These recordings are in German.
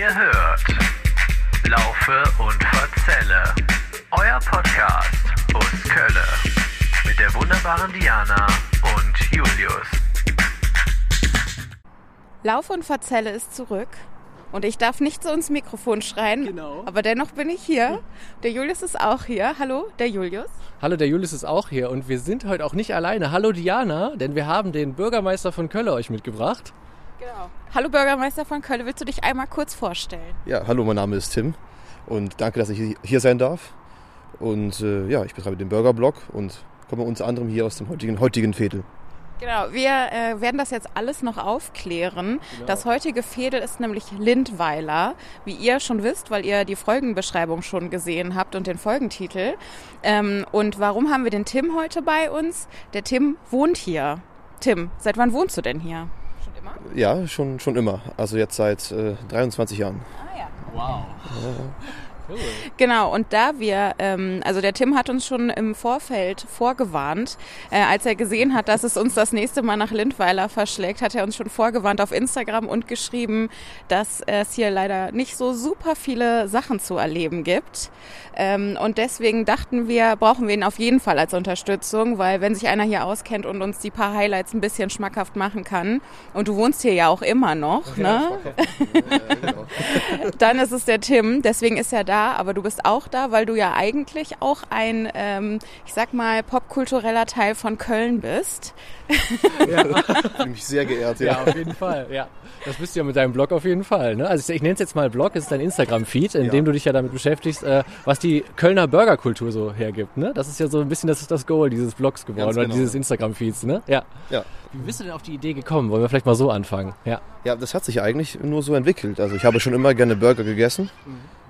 Ihr hört Laufe und Verzelle, euer Podcast aus Kölle mit der wunderbaren Diana und Julius. Lauf und Verzelle ist zurück. Und ich darf nicht so ins Mikrofon schreien, Genau. aber dennoch bin ich hier. Der Julius ist auch hier. Hallo, der Julius. Hallo, der Julius ist auch hier und wir sind heute auch nicht alleine. Hallo Diana, denn wir haben den Bürgermeister von Kölle euch mitgebracht. Genau. Hallo Bürgermeister von Köln, willst du dich einmal kurz vorstellen? Ja, hallo, mein Name ist Tim und danke, dass ich hier sein darf. Und äh, ja, ich betreibe den Burgerblog und komme unter anderem hier aus dem heutigen, heutigen Viertel. Genau, wir äh, werden das jetzt alles noch aufklären. Das heutige Fädel ist nämlich Lindweiler, wie ihr schon wisst, weil ihr die Folgenbeschreibung schon gesehen habt und den Folgentitel. Ähm, und warum haben wir den Tim heute bei uns? Der Tim wohnt hier. Tim, seit wann wohnst du denn hier? Immer? Ja, schon, schon immer. Also jetzt seit äh, 23 Jahren. Ah ja. Wow. Cool. Genau, und da wir, ähm, also der Tim hat uns schon im Vorfeld vorgewarnt, äh, als er gesehen hat, dass es uns das nächste Mal nach Lindweiler verschlägt, hat er uns schon vorgewarnt auf Instagram und geschrieben, dass es hier leider nicht so super viele Sachen zu erleben gibt. Ähm, und deswegen dachten wir, brauchen wir ihn auf jeden Fall als Unterstützung, weil wenn sich einer hier auskennt und uns die paar Highlights ein bisschen schmackhaft machen kann, und du wohnst hier ja auch immer noch, ne? dann ist es der Tim. Deswegen ist er da, aber du bist auch da, weil du ja eigentlich auch ein, ähm, ich sag mal, popkultureller Teil von Köln bist. Ja, Ich fühle mich sehr geehrt. ja, auf jeden Fall. Ja. Das bist du ja mit deinem Blog auf jeden Fall. Ne? Also ich, ich nenne es jetzt mal Blog, es ist dein Instagram-Feed, in Ja. dem du dich ja damit beschäftigst, äh, was die Kölner Burgerkultur so hergibt. Ne? Das ist ja so ein bisschen das, ist das Goal dieses Blogs geworden Ganz oder genau. dieses Instagram-Feeds. Ne? Ja. Ja. Wie bist du denn auf die Idee gekommen? Wollen wir vielleicht mal so anfangen? Ja. ja, das hat sich eigentlich nur so entwickelt. Also ich habe schon immer gerne Burger gegessen.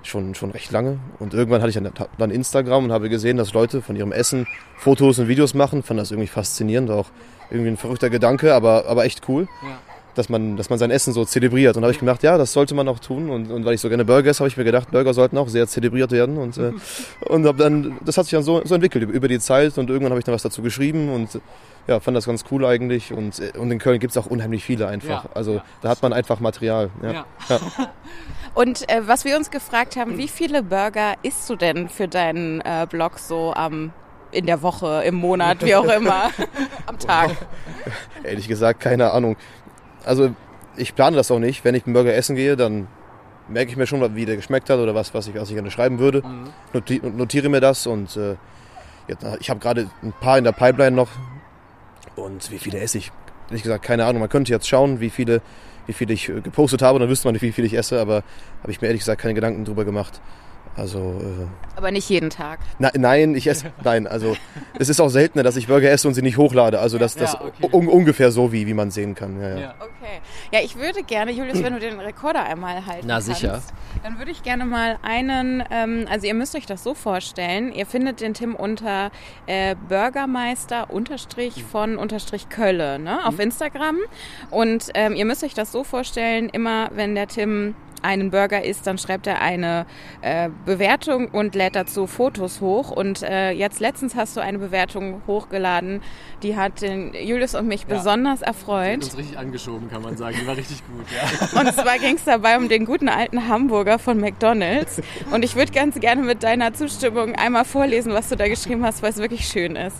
Schon, schon recht lange. Und irgendwann hatte ich dann, Instagram und habe gesehen, dass Leute von ihrem Essen Fotos und Videos machen. Fand das irgendwie faszinierend. Auch irgendwie ein verrückter Gedanke, aber, aber echt cool. Ja. dass man, dass man sein Essen so zelebriert. Und da habe ich gedacht, ja, das sollte man auch tun. Und, und weil ich so gerne Burger esse, habe ich mir gedacht, Burger sollten auch sehr zelebriert werden. Und, äh, und hab dann, das hat sich dann so, so entwickelt über die Zeit. Und irgendwann habe ich dann was dazu geschrieben und ja, fand das ganz cool eigentlich. Und, äh, und in Köln gibt es auch unheimlich viele einfach. Ja, also ja. da hat man einfach Material. Ja. Und äh, was wir uns gefragt haben, wie viele Burger isst du denn für deinen äh, Blog so am in der Woche, im Monat, wie auch immer, am Tag? Ehrlich gesagt, keine Ahnung. Also ich plane das auch nicht. Wenn ich einen Burger essen gehe, dann merke ich mir schon, wie der geschmeckt hat oder was, was ich, was ich gerne schreiben würde. Noti notiere mir das und äh, jetzt, ich habe gerade ein paar in der Pipeline noch. Und wie viele esse ich? Ehrlich gesagt, keine Ahnung. Man könnte jetzt schauen, wie viele, wie viele ich äh, gepostet habe, dann wüsste man wie viel ich esse, aber habe ich mir ehrlich gesagt keine Gedanken drüber gemacht. Also äh, Aber nicht jeden Tag. na, nein, ich esse nein, also es ist auch seltener, dass ich Burger esse und sie nicht hochlade. Also das, das Ja, okay. un ungefähr so wie wie man sehen kann. Ja, ja. Ja. Okay. Ja, ich würde gerne, Julius, wenn du den Rekorder einmal halten Na, kannst, sicher. dann würde ich gerne mal einen, ähm, also ihr müsst euch das so vorstellen, ihr findet den Tim unter äh, Bürgermeister unterstrich von unterstrich Kölle ne, auf Instagram und ähm, ihr müsst euch das so vorstellen, immer wenn der Tim einen Burger isst, dann schreibt er eine äh, Bewertung und lädt dazu Fotos hoch. Und äh, jetzt letztens hast du eine Bewertung hochgeladen, die hat den Julius und mich Ja. besonders erfreut. uns richtig angeschoben, kann man sagen. Die war richtig gut, ja. Und zwar ging es dabei um den guten alten Hamburger von McDonald's. Und ich würde ganz gerne mit deiner Zustimmung einmal vorlesen, was du da geschrieben hast, weil es wirklich schön ist.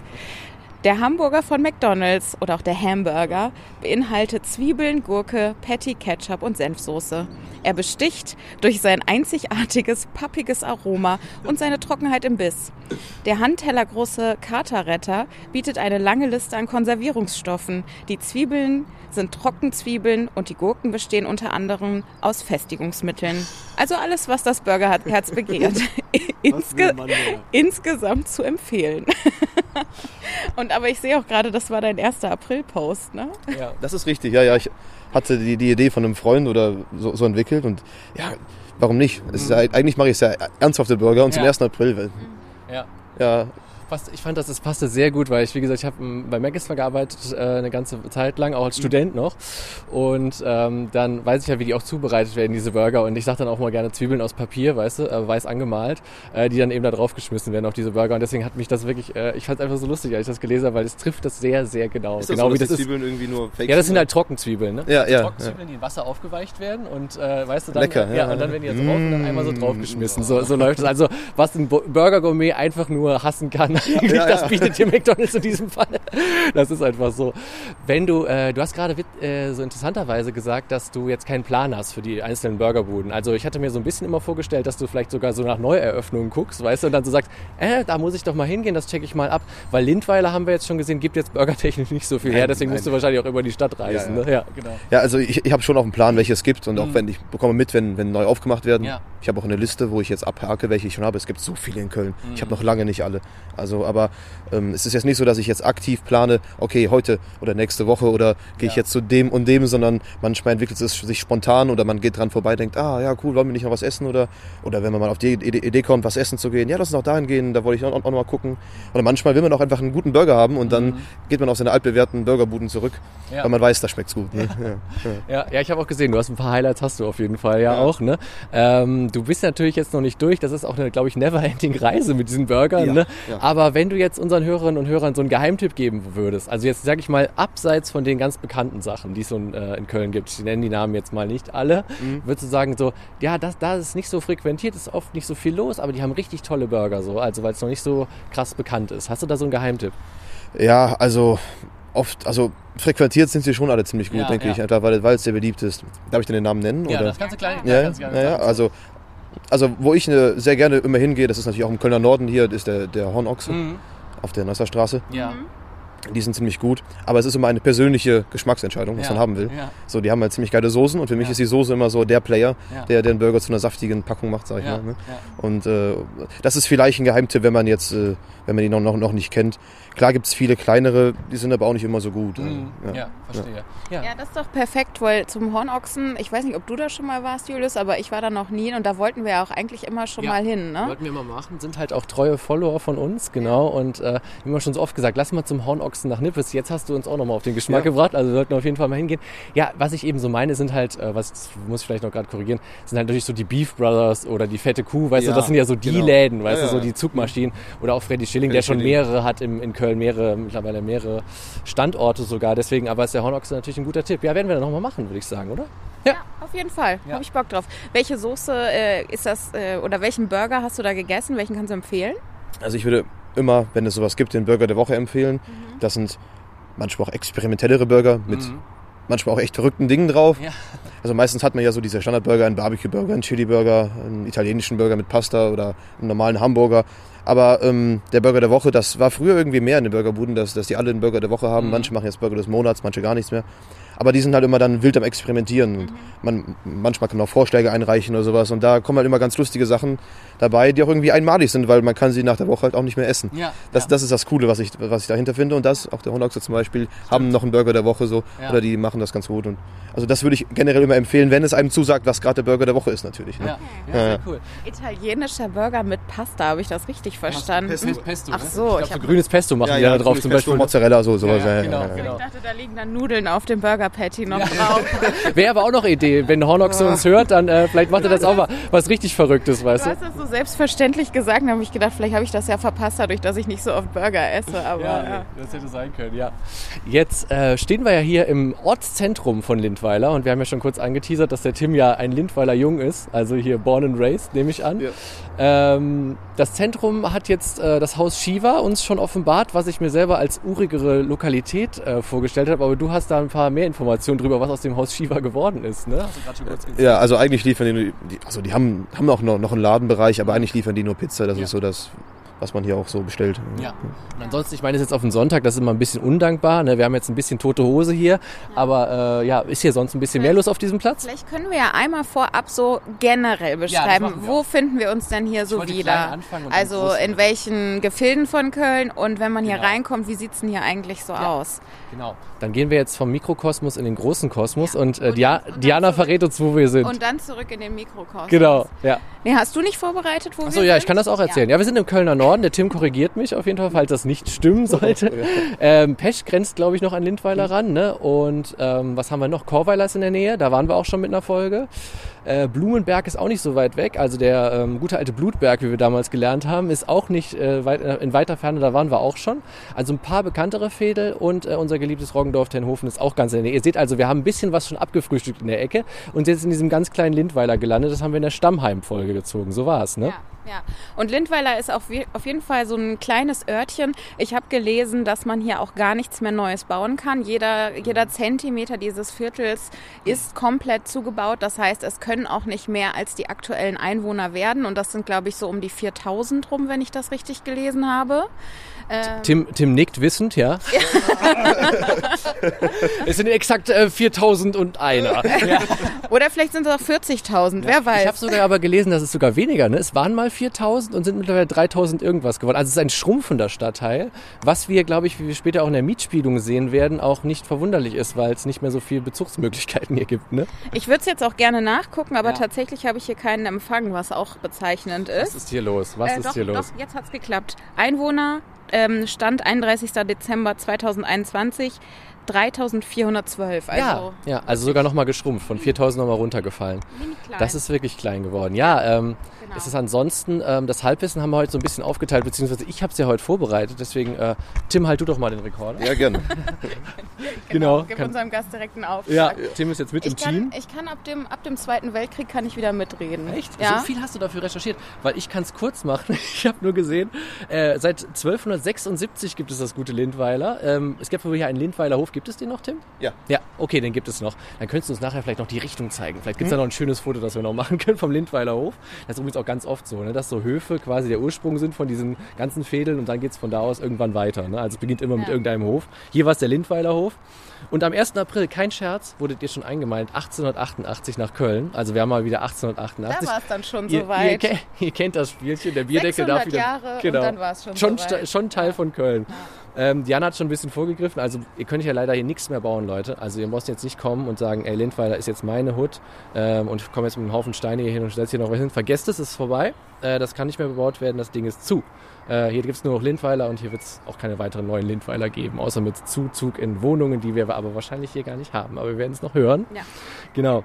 Der Hamburger von McDonald's oder auch der Hamburger beinhaltet Zwiebeln, Gurke, Patty, Ketchup und Senfsoße. Er besticht durch sein einzigartiges, pappiges Aroma und seine Trockenheit im Biss. Der handtellergroße Katerretter bietet eine lange Liste an Konservierungsstoffen. Die Zwiebeln sind Trockenzwiebeln und die Gurken bestehen unter anderem aus Festigungsmitteln. Also alles, was das Burgerherz begehrt. Insge insgesamt zu empfehlen. und aber ich sehe auch gerade, das war dein erster April-Post, ne? ja. Das ist richtig. Ja, ja, ich hatte die, die Idee von einem Freund oder so, so entwickelt und ja, warum nicht? Es ist ja, eigentlich mache ich es ja ernsthafte Burger und zum Ja. 1. April, weil, Ja. ja, passt, ich fand, das, das passte sehr gut, weil ich, wie gesagt, ich habe bei Magisma gearbeitet äh, eine ganze Zeit lang, auch als Student noch. Und ähm, dann weiß ich ja, wie die auch zubereitet werden, diese Burger. Und ich sage dann auch mal gerne Zwiebeln aus Papier, weißt du, äh, weiß angemalt, äh, die dann eben da draufgeschmissen werden auf diese Burger. Und deswegen hat mich das wirklich, äh, ich fand es einfach so lustig, als ich das gelesen habe, weil es trifft das sehr, sehr genau. Ist das genau so, wie das die ist. Zwiebeln irgendwie nur fake Ja, das sind halt Trockenzwiebeln, ne? Ja, ja, Trockenzwiebeln, die in Wasser aufgeweicht werden und äh, weißt du dann, Lecker, ja, ja. Mm. und dann werden die jetzt drauf und dann einmal so draufgeschmissen. So, so läuft es. Also was ein Bo- Burger Gourmet einfach nur hassen kann, eigentlich, Ja, das ja. bietet dir McDonalds in diesem Fall. Das ist einfach so. Wenn du, äh, du hast gerade äh, so interessanterweise gesagt, dass du jetzt keinen Plan hast für die einzelnen Burgerbuden. Also ich hatte mir so ein bisschen immer vorgestellt, dass du vielleicht sogar so nach Neueröffnungen guckst, weißt du, und dann so sagst, äh, da muss ich doch mal hingehen, das checke ich mal ab. Weil Lindweiler haben wir jetzt schon gesehen, gibt jetzt burgertechnisch nicht so viel her, Nein, deswegen musst du nein. wahrscheinlich auch über die Stadt reisen. Ja, ja. Ne? ja genau. Ja, also ich, ich habe schon auch einen Plan, welche es gibt und auch wenn ich bekomme mit, wenn, wenn neu aufgemacht werden. Ja. Ich habe auch eine Liste, wo ich jetzt abhake, welche ich schon habe. Es gibt so viele in Köln. Ich habe noch lange nicht alle. Also, aber ähm, es ist jetzt nicht so, dass ich jetzt aktiv plane, okay, heute oder nächste Woche oder gehe ich Ja. jetzt zu dem und dem, sondern manchmal entwickelt es sich spontan oder man geht dran vorbei, denkt, ah ja cool, wollen wir nicht noch was essen oder oder wenn man mal auf die Idee kommt, was essen zu gehen, ja, lass uns noch dahin gehen, da wollte ich auch, auch noch mal gucken. Oder manchmal will man auch einfach einen guten Burger haben und dann geht man auf seine altbewährten Burgerbuden zurück, Ja. weil man weiß, da schmeckt's gut. Ne? Ja. Ja, ich habe auch gesehen, du hast ein paar Highlights, hast du auf jeden Fall ja, auch. Ne? Ähm, du bist natürlich jetzt noch nicht durch, das ist auch eine, glaube ich, never-ending Reise mit diesen Burgern. Ne? ja. Aber wenn du jetzt unseren Hörerinnen und Hörern so einen Geheimtipp geben würdest, also jetzt sage ich mal, abseits von den ganz bekannten Sachen, die es so in, äh, in Köln gibt, ich nenne die Namen jetzt mal nicht alle, Mhm. würdest du sagen so, ja, das, da ist nicht so frequentiert, ist oft nicht so viel los, aber die haben richtig tolle Burger, so, also weil es noch nicht so krass bekannt ist. Hast du da so einen Geheimtipp? Ja, also oft, also frequentiert sind sie schon alle ziemlich gut, Ja, denke ja. ich, einfach weil, weil es sehr beliebt ist. Darf ich denn den Namen nennen? oder? kannst du klein, ja, ja, ja, ja, also, also wo ich äh, sehr gerne immer hingehe, das ist natürlich auch im Kölner Norden hier, ist der, der Hornochse Mhm. auf der Neusser Straße. Ja. Die sind ziemlich gut, aber es ist immer eine persönliche Geschmacksentscheidung, was Ja, man haben will. ja. So, die haben halt ziemlich geile Soßen und für mich Ja. ist die Soße immer so der Player, Ja. der den Burger zu einer saftigen Packung macht, sag ich Ja, mal. Ne? ja. Und äh, das ist vielleicht ein Geheimtipp, wenn man jetzt, äh, wenn man die noch, noch, noch nicht kennt. Klar gibt es viele kleinere, die sind aber auch nicht immer so gut. Mhm. Ja. Ja, verstehe. Ja. Ja, das ist doch perfekt, weil zum Hornochsen, ich weiß nicht, ob du da schon mal warst, Julius, aber ich war da noch nie und da wollten wir ja auch eigentlich immer schon Ja. mal hin, ne? Wollten wir immer machen, sind halt auch treue Follower von uns, genau. Und äh, wie wir schon so oft gesagt, lass mal zum Hornochsen nach Nippes. Jetzt hast du uns auch nochmal auf den Geschmack Ja. gebracht, also wir sollten auf jeden Fall mal hingehen. Ja, was ich eben so meine, sind halt, äh, was muss ich vielleicht noch gerade korrigieren, sind halt natürlich so die Beef Brothers oder die Fette Kuh, weißt Ja, du, das sind ja so die genau. Läden, weißt Ja, du, so ja. die Zugmaschinen. Oder auch Freddy Schilling, Freddy der schon Schilling. mehrere hat im, in Köln, mehrere, mittlerweile mehrere Standorte sogar. Deswegen, aber ist der Hornochse natürlich ein guter Tipp. Ja, werden wir dann nochmal machen, würde ich sagen, oder? Ja, auf jeden Fall. Ja. Habe ich Bock drauf. Welche Soße äh, ist das äh, oder welchen Burger hast du da gegessen? Welchen kannst du empfehlen? Also ich würde immer, wenn es sowas gibt, den Burger der Woche empfehlen. Das sind manchmal auch experimentellere Burger mit manchmal auch echt verrückten Dingen drauf. Ja. Also meistens hat man ja so diese Standardburger, einen Barbecue-Burger, einen Chili-Burger, einen italienischen Burger mit Pasta oder einen normalen Hamburger. Aber ähm, der Burger der Woche, das war früher irgendwie mehr in den Burgerbuden, dass, dass die alle einen Burger der Woche haben. Manche machen jetzt Burger des Monats, manche gar nichts mehr. Aber die sind halt immer dann wild am Experimentieren. Und man, manchmal kann man auch Vorschläge einreichen oder sowas. Und da kommen halt immer ganz lustige Sachen dabei, die auch irgendwie einmalig sind, weil man kann sie nach der Woche halt auch nicht mehr essen. Ja, Das, ja. das ist das Coole, was ich, was ich dahinter finde. Und das, auch der Hondoxer zum Beispiel, haben noch einen Burger der Woche so. Ja. Oder die machen das ganz gut. Und also das würde ich generell immer empfehlen, wenn es einem zusagt, was gerade der Burger der Woche ist natürlich. Ne? Ja, ja, sehr cool. Italienischer Burger mit Pasta, habe ich das richtig verstanden? Pesto. Pesto, Ach ne? so, ich ich glaube, so grünes Pesto machen die da drauf zum Beispiel. ne? Mozzarella, so, sowas. Ja, ja, ja, genau, ja, ja. genau. Ich dachte, da liegen dann Nudeln auf dem Burger Patty noch drauf. Wäre aber auch noch Idee. Wenn Hornox uns hört, dann äh, vielleicht macht er das auch mal was richtig Verrücktes, weißt Du du? hast das so selbstverständlich gesagt, da habe ich gedacht, vielleicht habe ich das ja verpasst, dadurch, dass ich nicht so oft Burger esse. Aber ja, das hätte sein können, ja. Jetzt äh, stehen wir ja hier im Ortszentrum von Lindweiler und wir haben ja schon kurz angeteasert, dass der Tim ja ein Lindweiler Jung ist, also hier born and raised, nehme ich an. Ja. Ähm, das Zentrum hat jetzt äh, das Haus Shiva uns schon offenbart, was ich mir selber als urigere Lokalität äh, vorgestellt habe, aber du hast da ein paar mehr Informationen drüber, was aus dem Haus Shiva geworden ist, ne? Hast du gerade schon kurz gesagt. Ja, also eigentlich liefern die, die also die haben, haben auch noch, noch einen Ladenbereich, aber eigentlich liefern die nur Pizza. Das Ja. ist so das, was man hier auch so bestellt. Ja. Und ansonsten, ich meine, es ist jetzt auf den Sonntag, das ist immer ein bisschen undankbar. Ne? Wir haben jetzt ein bisschen tote Hose hier, aber äh, ja, ist hier sonst ein bisschen mehr los auf diesem Platz? Vielleicht können wir ja einmal vorab so generell beschreiben, wir wo auch. finden wir uns denn hier so wollte wieder? Also in welchen Gefilden von Köln und wenn man hier Genau. reinkommt, wie sieht's denn hier eigentlich so aus? Genau. Dann gehen wir jetzt vom Mikrokosmos in den großen Kosmos und, äh, Und Dia und Diana zurück. verrät uns, wo wir sind. Und dann zurück in den Mikrokosmos. genau, ja. Nee, hast du nicht vorbereitet, wo Achso, wir ja, sind? ich kann das auch erzählen. Ja. wir sind im Kölner Norden. Geworden. Der Tim korrigiert mich auf jeden Fall, falls das nicht stimmen sollte. Ähm, Pesch grenzt, glaube ich, noch an Lindweiler ran. Ne? Und ähm, was haben wir noch? Chorweiler ist in der Nähe. Da waren wir auch schon mit einer Folge. Äh, Blumenberg ist auch nicht so weit weg. Also der ähm, gute alte Blutberg, wie wir damals gelernt haben, ist auch nicht äh, weit, äh, in weiter Ferne. Da waren wir auch schon. Also ein paar bekanntere Fädel und äh, unser geliebtes Roggendorf Tenhofen ist auch ganz in der Nähe. Ihr seht also, wir haben ein bisschen was schon abgefrühstückt in der Ecke und jetzt in diesem ganz kleinen Lindweiler gelandet. Das haben wir in der Stammheim-Folge gezogen. So war es, ne? Ja. Ja, und Lindweiler ist auf, auf jeden Fall so ein kleines Örtchen. Ich habe gelesen, dass man hier auch gar nichts mehr Neues bauen kann. Jeder, jeder Zentimeter dieses Viertels ist komplett zugebaut. Das heißt, es können auch nicht mehr als die aktuellen Einwohner werden. Und das sind, glaube ich, so um die 4000 rum, wenn ich das richtig gelesen habe. Ähm Tim, Tim nickt wissend, ja. es sind exakt äh, 4000 und einer. Ja. Oder vielleicht sind es auch 40.000, ja. wer weiß. Ich habe sogar aber gelesen, dass es sogar weniger, ne? Es waren mal 4000 und sind mittlerweile 3000 irgendwas geworden. Also es ist ein schrumpfender Stadtteil, was wir, glaube ich, wie wir später auch in der Mietspielung sehen werden, auch nicht verwunderlich ist, weil es nicht mehr so viele Bezugsmöglichkeiten hier gibt, ne? Ich würde es jetzt auch gerne nachgucken, aber ja. tatsächlich habe ich hier keinen Empfang, was auch bezeichnend ist. Was ist hier los? Was äh, ist doch, hier los? Doch, jetzt hat es geklappt. Einwohner Stand 31. Dezember 2021 3412. Also ja, ja, also sogar nochmal geschrumpft, von 4000 nochmal runtergefallen. Das ist wirklich klein geworden. Ja, ähm, genau. es ist ansonsten, ähm, das Halbwissen haben wir heute so ein bisschen aufgeteilt, beziehungsweise ich habe es ja heute vorbereitet, deswegen, äh, Tim, halt du doch mal den Rekorder. Ja, gerne. genau, genau. Gib kann, unserem Gast direkt einen Auftrag. Ja, Tim ist jetzt mit ich im kann, Team. Ich kann ab dem, ab dem Zweiten Weltkrieg kann ich wieder mitreden. Echt? Ja? So viel hast du dafür recherchiert? Weil ich kann es kurz machen. Ich habe nur gesehen, äh, seit 1276 gibt es das gute Lindweiler. Ähm, es gibt hier einen Lindweiler Hof. Gibt es den noch, Tim? Ja. Ja, okay, den gibt es noch. Dann könntest du uns nachher vielleicht noch die Richtung zeigen. Vielleicht gibt es hm. da noch ein schönes Foto, das wir noch machen können vom Lindweiler Hof. Das ist übrigens auch ganz oft so, ne, dass so Höfe quasi der Ursprung sind von diesen ganzen Fädeln und dann geht es von da aus irgendwann weiter. Ne? Also es beginnt immer ja. mit irgendeinem Hof. Hier war es der Lindweiler Hof. Und am 1. April, kein Scherz, wurdet ihr schon eingemeint, 1888 nach Köln. Also wir haben mal wieder 1888. Da war es dann schon ihr, soweit. Ihr, ihr, kennt das Spielchen, der Bierdeckel darf wieder... Jahre genau, und dann war es schon schon, soweit. schon Teil von Köln. Ja. Ähm, Diana hat schon ein bisschen vorgegriffen. Also ihr könnt ja leider hier nichts mehr bauen, Leute. Also ihr müsst jetzt nicht kommen und sagen, ey, Lindweiler ist jetzt meine Hut ähm, und ich komme jetzt mit einem Haufen Steine hier hin und stellst hier noch was hin. Vergesst es, es ist vorbei. Äh, das kann nicht mehr bebaut werden, das Ding ist zu. Äh, hier gibt es nur noch Lindweiler und hier wird es auch keine weiteren neuen Lindweiler geben, außer mit Zuzug in Wohnungen, die wir aber wahrscheinlich hier gar nicht haben. Aber wir werden es noch hören. Ja. Genau.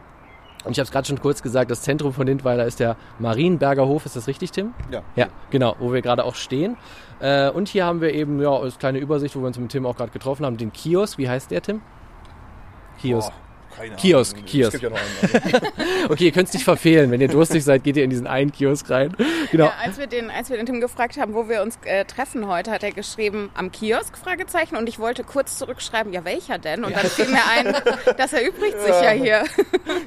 Und ich habe es gerade schon kurz gesagt, das Zentrum von Lindweiler ist der Marienberger Hof. Ist das richtig, Tim? Ja. Ja, genau, wo wir gerade auch stehen. Äh, und hier haben wir eben ja eine kleine Übersicht, wo wir uns mit Tim auch gerade getroffen haben, den Kiosk. Wie heißt der, Tim? Kiosk. Boah. Keine Kiosk, Ahnung. Kiosk. Es gibt ja noch einen. Also. okay, ihr könnt es nicht verfehlen. Wenn ihr durstig seid, geht ihr in diesen einen Kiosk rein. Genau. Ja, als, wir den, als wir den Tim gefragt haben, wo wir uns äh, treffen heute, hat er geschrieben, am Kiosk, Fragezeichen. Und ich wollte kurz zurückschreiben, ja, welcher denn? Und dann fiel mir ein, das erübrigt sich ja hier.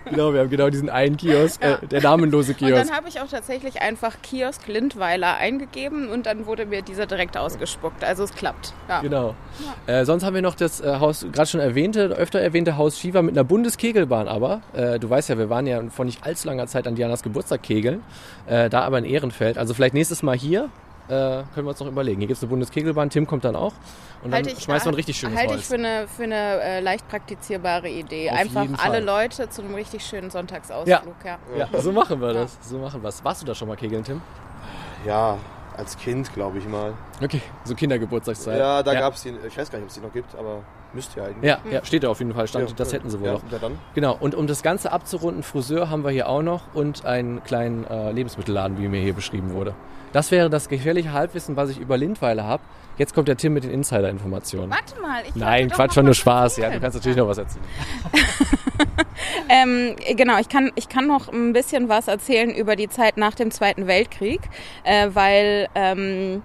genau, wir haben genau diesen einen Kiosk, äh, der namenlose Kiosk. Und dann habe ich auch tatsächlich einfach Kiosk Lindweiler eingegeben und dann wurde mir dieser direkt ausgespuckt. Also es klappt. Ja. Genau. Äh, sonst haben wir noch das äh, Haus, gerade schon erwähnte, öfter erwähnte Haus Shiva mit einer Bundeskegelbahn aber. Äh, du weißt ja, wir waren ja vor nicht allzu langer Zeit an Dianas Geburtstag kegeln. Äh, da aber in Ehrenfeld. Also vielleicht nächstes Mal hier. Äh, können wir uns noch überlegen. Hier gibt es eine Bundeskegelbahn, Tim kommt dann auch. Und dann Halte ich- schmeißt man richtig schönes Halte Holz. ich für eine, für eine äh, leicht praktizierbare Idee. Auf Einfach jeden alle Fall. Leute zu einem richtig schönen Sonntagsausflug. Ja. Ja, so machen wir das. So machen wir es. Warst du da schon mal kegeln, Tim? Ja, als Kind, glaube ich mal. Okay, so Kindergeburtstagszeit. Ja, da ja. gab es die, ich weiß gar nicht, ob es die noch gibt, aber müsste ja eigentlich. Ja, ja, steht da auf jeden Fall. Stand, Ja, das ja. hätten sie wohl ja, noch. Ja, dann. Genau, und um das Ganze abzurunden, Friseur haben wir hier auch noch und einen kleinen äh, Lebensmittelladen, wie mir hier beschrieben wurde. Das wäre das gefährliche Halbwissen, was ich über Lindweiler habe. Jetzt kommt der Tim mit den Insider-Informationen. Warte mal. Ich Nein, Quatsch, war nur Spaß. Ja, du kannst natürlich noch was erzählen. Ähm, genau, ich kann, ich kann noch ein bisschen was erzählen über die Zeit nach dem Zweiten Weltkrieg, äh, weil, ähm,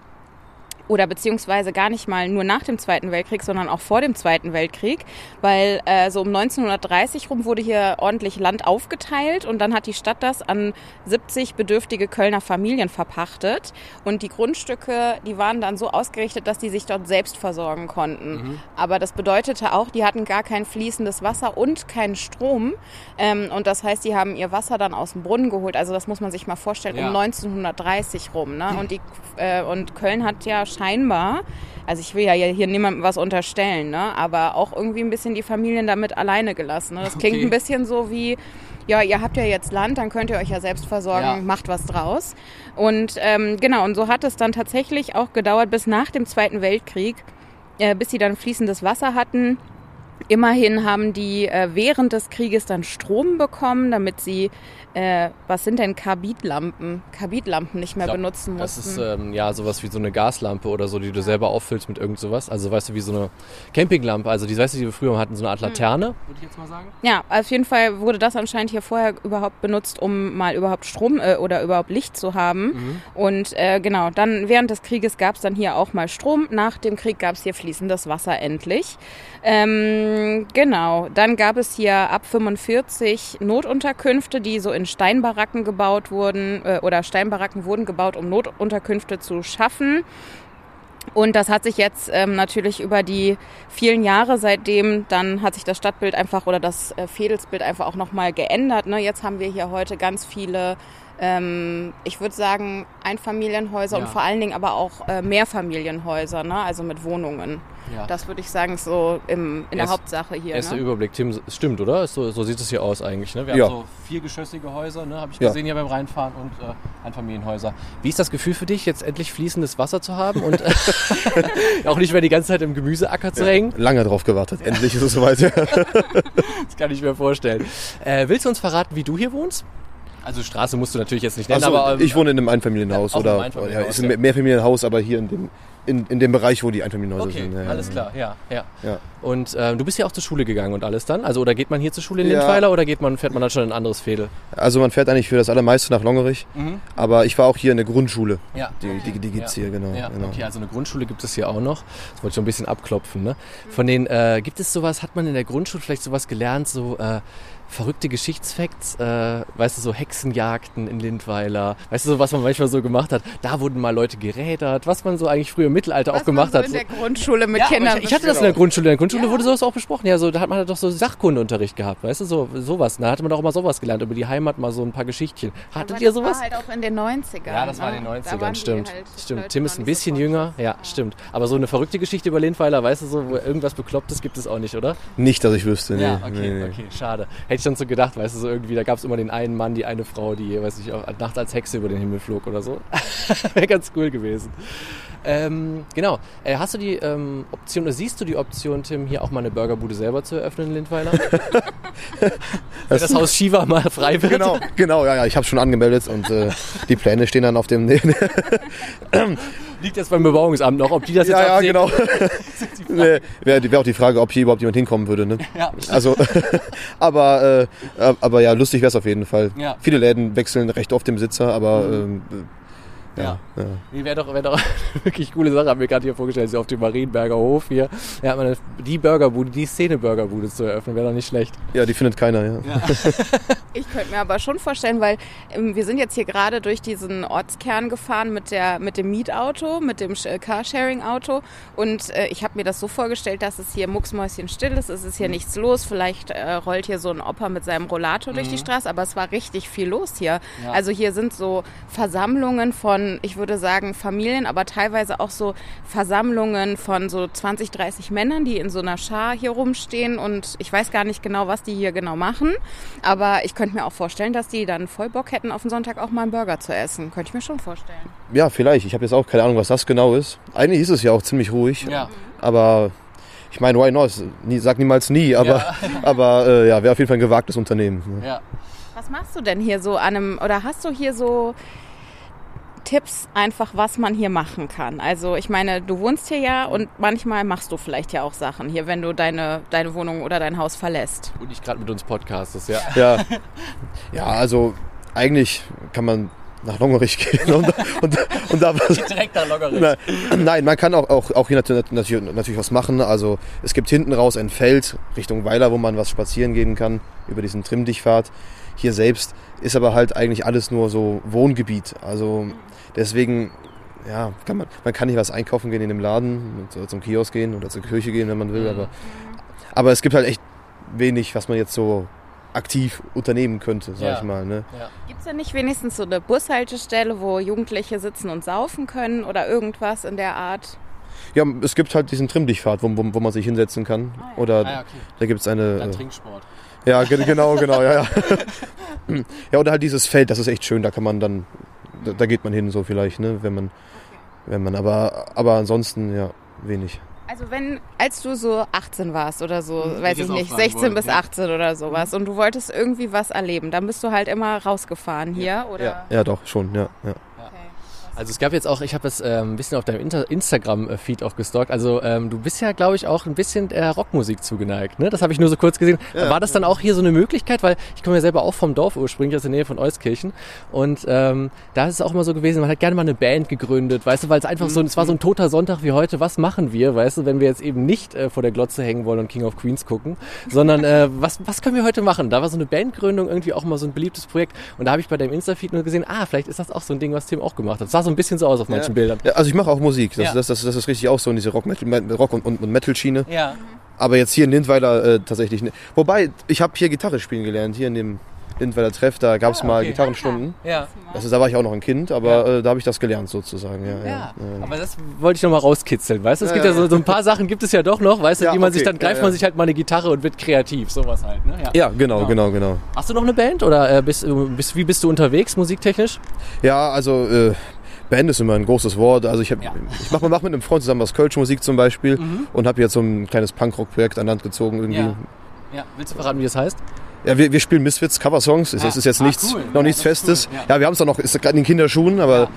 oder beziehungsweise gar nicht mal nur nach dem Zweiten Weltkrieg, sondern auch vor dem Zweiten Weltkrieg, weil äh, so um 1930 rum wurde hier ordentlich Land aufgeteilt und dann hat die Stadt das an 70 bedürftige Kölner Familien verpachtet und die Grundstücke, die waren dann so ausgerichtet, dass die sich dort selbst versorgen konnten. Aber das bedeutete auch, die hatten gar kein fließendes Wasser und keinen Strom ähm, und das heißt, die haben ihr Wasser dann aus dem Brunnen geholt. Also das muss man sich mal vorstellen, Ja. um 1930 rum. Ne? Und, die, äh, und Köln hat ja scheinbar, also ich will ja hier niemandem was unterstellen, ne? aber auch irgendwie ein bisschen die Familien damit alleine gelassen. Ne? Das klingt Okay. ein bisschen so wie ja, ihr habt ja jetzt Land, dann könnt ihr euch ja selbst versorgen, Ja. macht was draus. Und ähm, genau, und so hat es dann tatsächlich auch gedauert bis nach dem Zweiten Weltkrieg, äh, bis sie dann fließendes Wasser hatten. Immerhin haben die äh, während des Krieges dann Strom bekommen, damit sie, äh, was sind denn Karbidlampen? Karbidlampen nicht mehr glaub, benutzen Das mussten. ist ähm, ja sowas wie so eine Gaslampe oder so, die du selber auffüllst mit irgend sowas. Also weißt du, wie so eine Campinglampe, also die, weißt du, die wir früher hatten, so eine Art Hm. Laterne, würde ich jetzt mal sagen. Ja, auf jeden Fall wurde das anscheinend hier vorher überhaupt benutzt, um mal überhaupt Strom äh, oder überhaupt Licht zu haben. Und äh, genau, dann während des Krieges gab es dann hier auch mal Strom. Nach dem Krieg gab es hier fließendes Wasser endlich. Ähm, genau, dann gab es hier ab 45 Notunterkünfte, die so in Steinbaracken gebaut wurden äh, oder Steinbaracken wurden gebaut, um Notunterkünfte zu schaffen. Und das hat sich jetzt ähm, natürlich über die vielen Jahre seitdem, dann hat sich das Stadtbild einfach oder das äh, Fedelsbild einfach auch nochmal geändert. Ne? Jetzt haben wir hier heute ganz viele, ähm, ich würde sagen, Einfamilienhäuser Ja. und vor allen Dingen aber auch äh, Mehrfamilienhäuser, ne? also mit Wohnungen. Ja. Das würde ich sagen, ist so im, in der Erst- Hauptsache hier. Erster Ne? Überblick, Tim, stimmt, oder? So, so sieht es hier aus eigentlich. Ne? Wir Ja. haben so viergeschossige Häuser, ne? habe ich Ja. gesehen hier beim Reinfahren und äh, Einfamilienhäuser. Wie ist das Gefühl für dich, jetzt endlich fließendes Wasser zu haben und auch nicht mehr die ganze Zeit im Gemüseacker zu hängen? Lange drauf gewartet. Endlich ist es soweit. Das kann ich mir vorstellen. Äh, willst du uns verraten, wie du hier wohnst? Also Straße musst du natürlich jetzt nicht nennen, Also, aber ähm, ich wohne in einem Einfamilienhaus einem oder Einfamilienhaus, ja, ist ja. ein Mehrfamilienhaus, aber hier in dem, in, in dem Bereich, wo die Einfamilienhäuser Okay, sind. Ja, ja, alles ja. klar, ja, ja. Ja. Und ähm, du bist ja auch zur Schule gegangen und alles dann? Also oder geht man hier zur Schule in Ja. Lindweiler oder geht man, fährt man dann schon in ein anderes Fädel? Also man fährt eigentlich für das allermeiste nach Longerich, Mhm. aber ich war auch hier in der Grundschule. Ja. Die, die, die gibt's hier, genau. Ja, genau. okay, also eine Grundschule gibt es hier auch noch. Das wollte ich so ein bisschen abklopfen. Ne? Von den, äh, gibt es sowas, hat man in der Grundschule vielleicht sowas gelernt, so äh, verrückte Geschichtsfacts, äh, weißt du, so Hexenjagden in Lindweiler, weißt du, so was man manchmal so gemacht hat, da wurden mal Leute gerädert, was man so eigentlich früher im Mittelalter auch Was man gemacht so hat. in der Grundschule mit ja, Kindern. ich, ich hatte das in der Grundschule. In der Grundschule Ja. wurde sowas auch besprochen. Ja, so, da hat man doch so Sachkundeunterricht gehabt, weißt du, so sowas. Da hatte man doch auch mal sowas gelernt, über die Heimat mal so ein paar Geschichtchen. Hattet ihr das sowas? War halt auch in den 90ern. Ja, das war in den ne? Da 90ern, waren die stimmt. halt stimmt. Leute Tim ist ein bisschen so jünger. Ja, stimmt. Aber so eine verrückte Geschichte über Lindweiler, weißt du, so wo irgendwas Beklopptes gibt es auch nicht, oder? Nicht, dass ich wüsste. Nee, ja, okay, nee, nee. okay, schade. Hätte ich dann so gedacht, weißt du, so irgendwie, da gab es immer den einen Mann, die eine Frau, die, weiß ich, auch nachts als Hexe über den Himmel flog oder so. Wäre ganz cool gewesen. Ähm, genau. Äh, hast du die ähm, Option, oder siehst du die Option, Tim, hier auch mal eine Burgerbude selber zu eröffnen in Lindweiler? Wenn das Haus Shiva mal frei wird? Genau, genau, ja, ja, ich habe schon angemeldet und äh, die Pläne stehen dann auf dem. Liegt jetzt beim Bebauungsamt noch, ob die das jetzt ja, ja, absehen? genau. nee, Wäre wär auch die Frage, ob hier überhaupt jemand hinkommen würde. Ne? Ja. Also, aber, äh, aber ja, lustig wäre es auf jeden Fall. Ja. Viele Läden wechseln recht oft den Besitzer, aber ähm, Ja. ja. Nee, wäre doch, wär doch eine wirklich coole Sache, haben wir gerade hier vorgestellt, sie auf dem Marienberger Hof hier. Ja, hat man die Burgerbude, die Szene-Burgerbude zu eröffnen, wäre doch nicht schlecht. ja, die findet keiner. Ja. Ich könnte mir aber schon vorstellen, weil ähm, wir sind jetzt hier gerade durch diesen Ortskern gefahren mit, der, mit dem Mietauto, mit dem äh, Carsharing-Auto. Und äh, ich habe mir das so vorgestellt, dass es hier mucksmäuschen still ist. Es ist hier nichts los. Vielleicht äh, rollt hier so ein Opa mit seinem Rollator durch die Straße. Aber es war richtig viel los hier. Ja. Also hier sind so Versammlungen von, ich würde sagen, Familien, aber teilweise auch so Versammlungen von so 20, 30 Männern, die in so einer Schar hier rumstehen. Und ich weiß gar nicht genau, was die hier genau machen. Aber ich könnte mir auch vorstellen, dass die dann voll Bock hätten, auf den Sonntag auch mal einen Burger zu essen. Könnte ich mir schon vorstellen. ja, vielleicht. Ich habe jetzt auch keine Ahnung, was das genau ist. Eigentlich ist es ja auch ziemlich ruhig, Ja. aber ich meine, why not? Nie, sag niemals nie, aber, Ja. aber äh, ja, wäre auf jeden Fall ein gewagtes Unternehmen. ne? Ja. Was machst du denn hier so an einem, oder hast du hier so Tipps einfach, was man hier machen kann? Also ich meine, du wohnst hier ja und manchmal machst du vielleicht ja auch Sachen hier, wenn du deine, deine Wohnung oder dein Haus verlässt. Und ich gerade mit uns podcastest, ja. Ja, ja also eigentlich kann man nach Longerich gehen und, und, und da was. Direkt nach Loggerich. Nein, nein, man kann auch, auch, auch hier natürlich, natürlich, natürlich was machen. Also es gibt hinten raus ein Feld Richtung Weiler, wo man was spazieren gehen kann über diesen Trimmdichtpfad. Hier selbst ist aber halt eigentlich alles nur so Wohngebiet. Also deswegen, ja, kann man, man kann nicht was einkaufen gehen in dem Laden, zum Kiosk gehen oder zur Kirche gehen, wenn man will. Aber, aber es gibt halt echt wenig, was man jetzt so aktiv unternehmen könnte, sag Ja. ich mal. Ne? Ja. Gibt es denn nicht wenigstens so eine Bushaltestelle, wo Jugendliche sitzen und saufen können oder irgendwas in der Art? Ja, es gibt halt diesen Trimmdichtpfad, wo, wo, wo man sich hinsetzen kann. Oder Ah, ja, okay. da gibt es eine. Dann äh, Trinksport. Ja, ge- genau, genau, ja, ja. Ja, oder halt dieses Feld, das ist echt schön, da kann man dann, da, da geht man hin so vielleicht, ne, wenn man, wenn man, aber, aber ansonsten, ja, wenig. Also wenn, als du so 18 warst oder so, Mhm, weiß ich nicht, auch fragen 16 wollen, bis ja. 18 oder sowas und du wolltest irgendwie was erleben, dann bist du halt immer rausgefahren hier, oder? Ja, ja, doch, schon, ja, ja. Also es gab jetzt auch, ich habe das ähm, ein bisschen auf deinem Instagram-Feed auch gestalkt. Also ähm, du bist ja, glaube ich, auch ein bisschen der Rockmusik zugeneigt. Ne? Das habe ich nur so kurz gesehen. Ja. War das dann auch hier so eine Möglichkeit? Weil ich komme ja selber auch vom Dorf ursprünglich aus der Nähe von Euskirchen. Und ähm, da ist es auch immer so gewesen, man hat gerne mal eine Band gegründet, weißt du, weil es einfach so, es war so ein toter Sonntag wie heute. Was machen wir, weißt du, wenn wir jetzt eben nicht äh, vor der Glotze hängen wollen und King of Queens gucken, sondern äh, was, was können wir heute machen? Da war so eine Bandgründung irgendwie auch mal so ein beliebtes Projekt. Und da habe ich bei deinem Insta-Feed nur gesehen, ah, vielleicht ist das auch so ein Ding, was Tim auch gemacht hat. So ein bisschen so aus auf manchen Bildern. ja also ich mache auch Musik, das, Ja. das, das, das ist richtig auch so in diese Rock, Metal, Rock und, und, und Metal-Schiene. Ja. Aber jetzt hier in Lindweiler äh, tatsächlich nicht. Wobei, ich habe hier Gitarre spielen gelernt, hier in dem Lindweiler Treff, da gab es Ah, mal okay. Gitarrenstunden. Ja. Das ist, da war ich auch noch ein Kind, aber äh, da habe ich das gelernt sozusagen. Ja, ja. Ja, ja. aber das wollte ich noch mal rauskitzeln, weißt du? Es Ja, gibt ja ja. so, so ein paar Sachen gibt es ja doch noch, weißt du, Ja, die man sich okay. dann greift Ja, man ja. sich halt mal eine Gitarre und wird kreativ, sowas halt, ne? Ja, genau, Ja. genau, genau. Hast du noch eine Band oder äh, bist, du- bist, wie bist du unterwegs musiktechnisch? Ja, also äh, Band ist immer ein großes Wort. Also ich, hab, Ja. ich mache mach mit einem Freund zusammen was Kölsch Musik zum Beispiel und habe jetzt so ein kleines Punkrock-Projekt an Land gezogen irgendwie. Ja. Ja, willst du verraten, wie es heißt? Ja, wir, wir spielen Misfits, Coversongs. Es es ist jetzt Ah, nichts, cool. noch Ja, nichts das Festes. cool. Ja. Ja, wir haben es auch noch, ist gerade in den Kinderschuhen, aber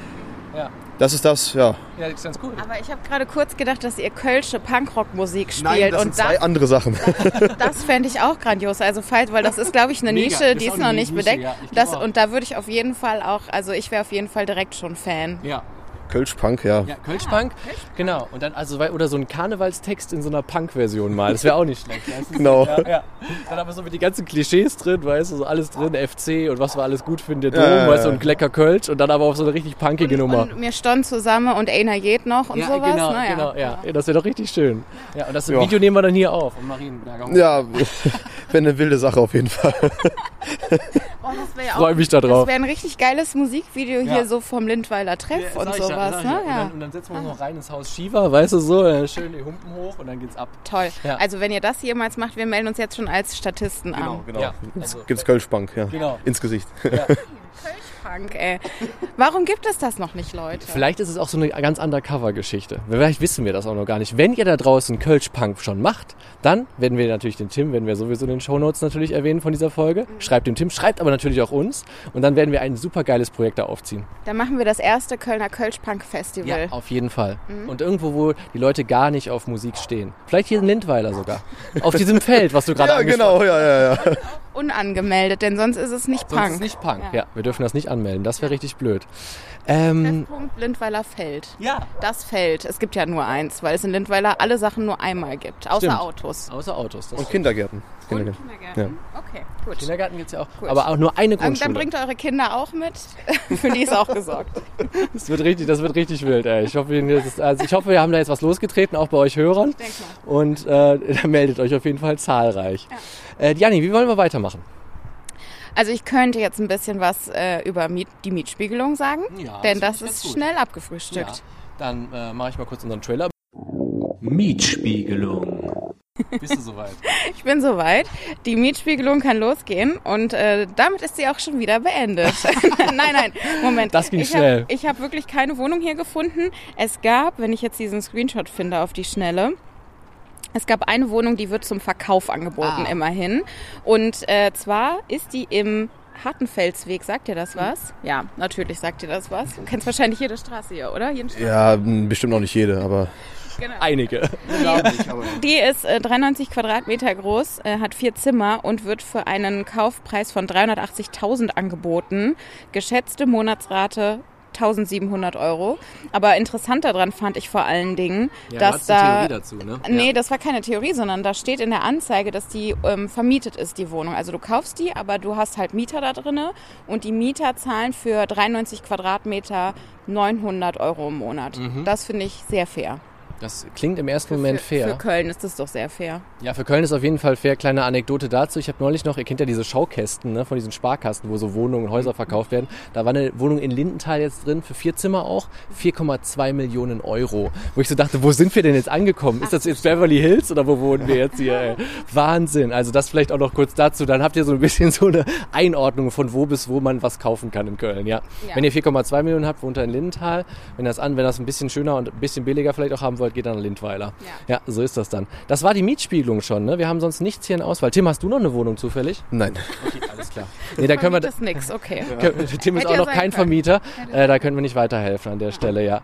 Ja. Das ist das, ja. Ja, das ist ganz cool. Aber ich habe gerade kurz gedacht, dass ihr kölsche Punkrock-Musik spielt das sind und zwei das, andere Sachen. das fände ich auch grandios. Also falls, weil das ist, glaube ich, eine Mega. Nische, Das die ist noch nicht Nische, bedeckt. ja. Das, und da würde ich auf jeden Fall auch, also ich wäre auf jeden Fall direkt schon Fan. Ja. Kölsch Punk, ja. Ja, Kölschpunk. Genau. Und dann also oder so ein Karnevalstext in so einer Punk-Version mal. Das wäre auch nicht schlecht. weißt du? Genau. Ja, ja. Dann aber so mit die ganzen Klischees drin, weißt du, so alles drin, FC und was wir alles gut finden, der Dom, Ja, ja, weißt du, ja. und Klecker Kölsch und dann aber auch so eine richtig punkige Nummer. Und mir stand zusammen und einer geht noch und ja, sowas. genau, naja. genau, ja. ja. Das wäre doch richtig schön. Ja, und das Ja. Video nehmen wir dann hier auf. Und Marienberger. Ja, wäre eine wilde Sache auf jeden Fall. Oh, das wäre ja Freue mich da das drauf. wäre ein richtig geiles Musikvideo Ja. hier so vom Lindweiler Treff Ja, und ja, sowas. ich ne? ja. Und, ja. dann, und dann setzen wir uns noch rein ins Haus Shiva, weißt du so, dann schön die Humpen hoch und dann geht's ab. Toll. Ja. Also wenn ihr das jemals macht, wir melden uns jetzt schon als Statisten an. genau. Ja, also, Gibt's Kölsch Punk, ja. Genau. Ins Gesicht. Punk, ey. Warum gibt es das noch nicht, Leute? Vielleicht ist es auch so eine ganz Undercover-Geschichte. Vielleicht wissen wir das auch noch gar nicht. Wenn ihr da draußen Kölsch-Punk schon macht, dann werden wir natürlich den Tim, werden wir sowieso in den Shownotes natürlich erwähnen von dieser Folge. Schreibt dem Tim, schreibt aber natürlich auch uns. Und dann werden wir ein super geiles Projekt da aufziehen. Dann machen wir das erste Kölner Kölsch-Punk-Festival. auf jeden Fall. Und irgendwo, wo die Leute gar nicht auf Musik stehen. Vielleicht hier in Lindweiler sogar. auf diesem Feld, was du gerade Ja, angesprochen genau, ja, ja, ja. Unangemeldet, denn sonst ist es nicht Sonst Punk. ist nicht Punk. Ja. Ja. wir dürfen das nicht anmelden. Das wäre richtig blöd. Ähm, Treffpunkt Lindweiler Feld. ja. Das Feld. Es gibt ja nur eins, weil es in Lindweiler alle Sachen nur einmal gibt. Außer Stimmt. Autos. Außer Autos. Das Und Kindergärten. Kindergärten. Kindergärten. Okay, gut. Kindergarten gibt es ja auch. Gut. Aber auch nur eine Ähm, Dann Grundschule. bringt eure Kinder auch mit. Für die ist auch gesorgt. Das wird richtig, das wird richtig wild, ey. Ich hoffe, ist, also ich hoffe, wir haben da jetzt was losgetreten, auch bei euch Hörern. Denk mal. Und äh, da meldet euch auf jeden Fall zahlreich. Äh, Janni, wie wollen wir weitermachen? Also ich könnte jetzt ein bisschen was äh, über Miet die Mietspiegelung sagen, Ja, denn das das, ist schnell abgefrühstückt. Dann äh, mache ich mal kurz unseren Trailer. Mietspiegelung. Bist du soweit? Ich bin soweit. Die Mietspiegelung kann losgehen und äh, damit ist sie auch schon wieder beendet. nein, nein, Moment. Das ging ich schnell. Hab, ich habe wirklich keine Wohnung hier gefunden. Es gab, wenn ich jetzt diesen Screenshot finde auf die Schnelle, es gab eine Wohnung, die wird zum Verkauf angeboten, Ah. immerhin. Und äh, zwar ist die im Hartenfelsweg. Sagt dir das was? Ja, natürlich sagt dir das was. Du kennst wahrscheinlich jede Straße hier, oder? Straße. Ja, bestimmt noch nicht jede, aber Genau. Einige. Die ist äh, 93 Quadratmeter groß, äh, hat vier Zimmer und wird für einen Kaufpreis von 380.000 angeboten. Geschätzte Monatsrate 1700 Euro. Aber interessant daran fand ich vor allen Dingen, dass da... dazu, ne? Nee, das war keine Theorie, sondern da steht in der Anzeige, dass die ähm, vermietet ist, die Wohnung. Also du kaufst die, aber du hast halt Mieter da drinne und die Mieter zahlen für 93 Quadratmeter 900 Euro im Monat. Das finde ich sehr fair. Das klingt im ersten Moment für, fair. Für Köln ist das doch sehr fair. Ja, für Köln ist auf jeden Fall fair. Kleine Anekdote dazu. Ich habe neulich noch, ihr kennt ja diese Schaukästen ne, von diesen Sparkasten, wo so Wohnungen und Häuser verkauft werden. Da war eine Wohnung in Lindenthal jetzt drin, für vier Zimmer auch, 4,2 Millionen Euro. Wo ich so dachte, wo sind wir denn jetzt angekommen? Ist das jetzt Beverly Hills oder wo wohnen wir jetzt hier? Ey? Wahnsinn. Also das vielleicht auch noch kurz dazu. Dann habt ihr so ein bisschen so eine Einordnung von wo bis wo man was kaufen kann in Köln. Ja. Ja. Wenn ihr 4,2 Millionen habt, wohnt ihr in Lindenthal. Wenn das an, wenn das ein bisschen schöner und ein bisschen billiger vielleicht auch haben wollt, geht dann Lindweiler. Ja, so ist das dann. Das war die Mietspiegelung schon. Ne? Wir haben sonst nichts hier in Auswahl. Tim, hast du noch eine Wohnung zufällig? Nein. Okay, alles klar. Nee, da können wir, Das ist nix, okay. können- Tim ist Hätte auch ja noch kein können. Vermieter. Äh, da können wir nicht weiterhelfen an der Stelle, ja.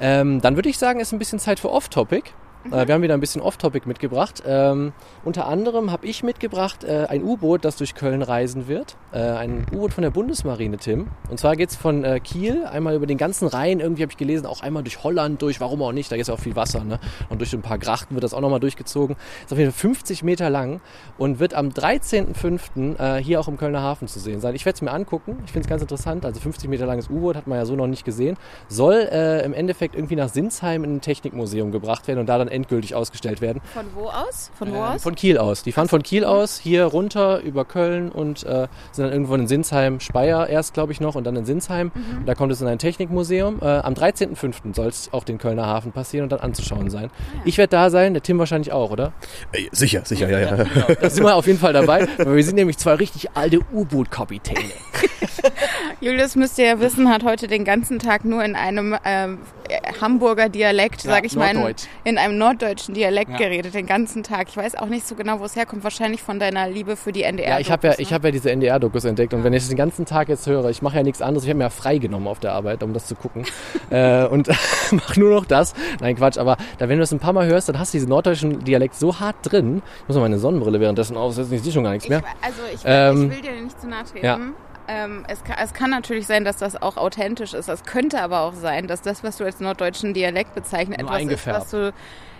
Ähm, dann würde ich sagen, ist ein bisschen Zeit für Off-Topic. Äh, wir haben wieder ein bisschen Off-Topic mitgebracht. Ähm, unter anderem habe ich mitgebracht äh, ein U-Boot, das durch Köln reisen wird. Äh, ein U-Boot von der Bundesmarine, Tim. Und zwar geht's von äh, Kiel einmal über den ganzen Rhein, irgendwie habe ich gelesen, auch einmal durch Holland durch, warum auch nicht, da ist ja auch viel Wasser. Ne? Und durch ein paar Grachten wird das auch nochmal durchgezogen. Ist auf jeden Fall 50 Meter lang und wird am 13.05. Äh, hier auch im Kölner Hafen zu sehen sein. Ich werde es mir angucken, ich finde es ganz interessant. Also 50 Meter langes U-Boot hat man ja so noch nicht gesehen. Soll äh, im Endeffekt irgendwie nach Sinsheim in ein Technikmuseum gebracht werden und da dann endgültig ausgestellt werden. Von wo aus? Von wo Ähm, aus? Von Kiel aus. Die fahren von Kiel aus hier runter über Köln und äh, sind dann irgendwo in Sinsheim, Speyer erst, glaube ich, noch und dann in Sinsheim. Mhm. Da kommt es in ein Technikmuseum. Äh, am 13.05. soll es auch den Kölner Hafen passieren und dann anzuschauen sein. Ah, Ich werde da sein, der Tim wahrscheinlich auch, oder? Ey, sicher, sicher, ja, ja. Genau, da sind wir auf jeden Fall dabei, weil wir sind nämlich zwei richtig alte U-Boot-Kapitäne. Julius müsst ihr ja wissen, hat heute den ganzen Tag nur in einem ähm, äh, Hamburger Dialekt, Ja, sag ich mal, in einem norddeutschen Dialekt Ja. geredet, den ganzen Tag. Ich weiß auch nicht so genau, wo es herkommt. Wahrscheinlich von deiner Liebe für die NDR. Ja, ich habe ja, ich ne? hab ja diese NDR-Dokus entdeckt und wenn ich den ganzen Tag jetzt höre, ich mache ja nichts anderes, ich habe mir ja freigenommen auf der Arbeit, um das zu gucken äh, und mache nur noch das. Nein, Quatsch, aber da, wenn du das ein paar Mal hörst, dann hast du diesen norddeutschen Dialekt so hart drin. Ich muss mal meine Sonnenbrille währenddessen aufsetzen, ich sehe schon gar nichts Ich, mehr. also ich will, Ähm, ich will dir nicht zu nahe treten. ja. Ähm, es, kann, es kann natürlich sein, dass das auch authentisch ist. Es könnte aber auch sein, dass das, was du als norddeutschen Dialekt bezeichnet, Nur etwas ist, was du,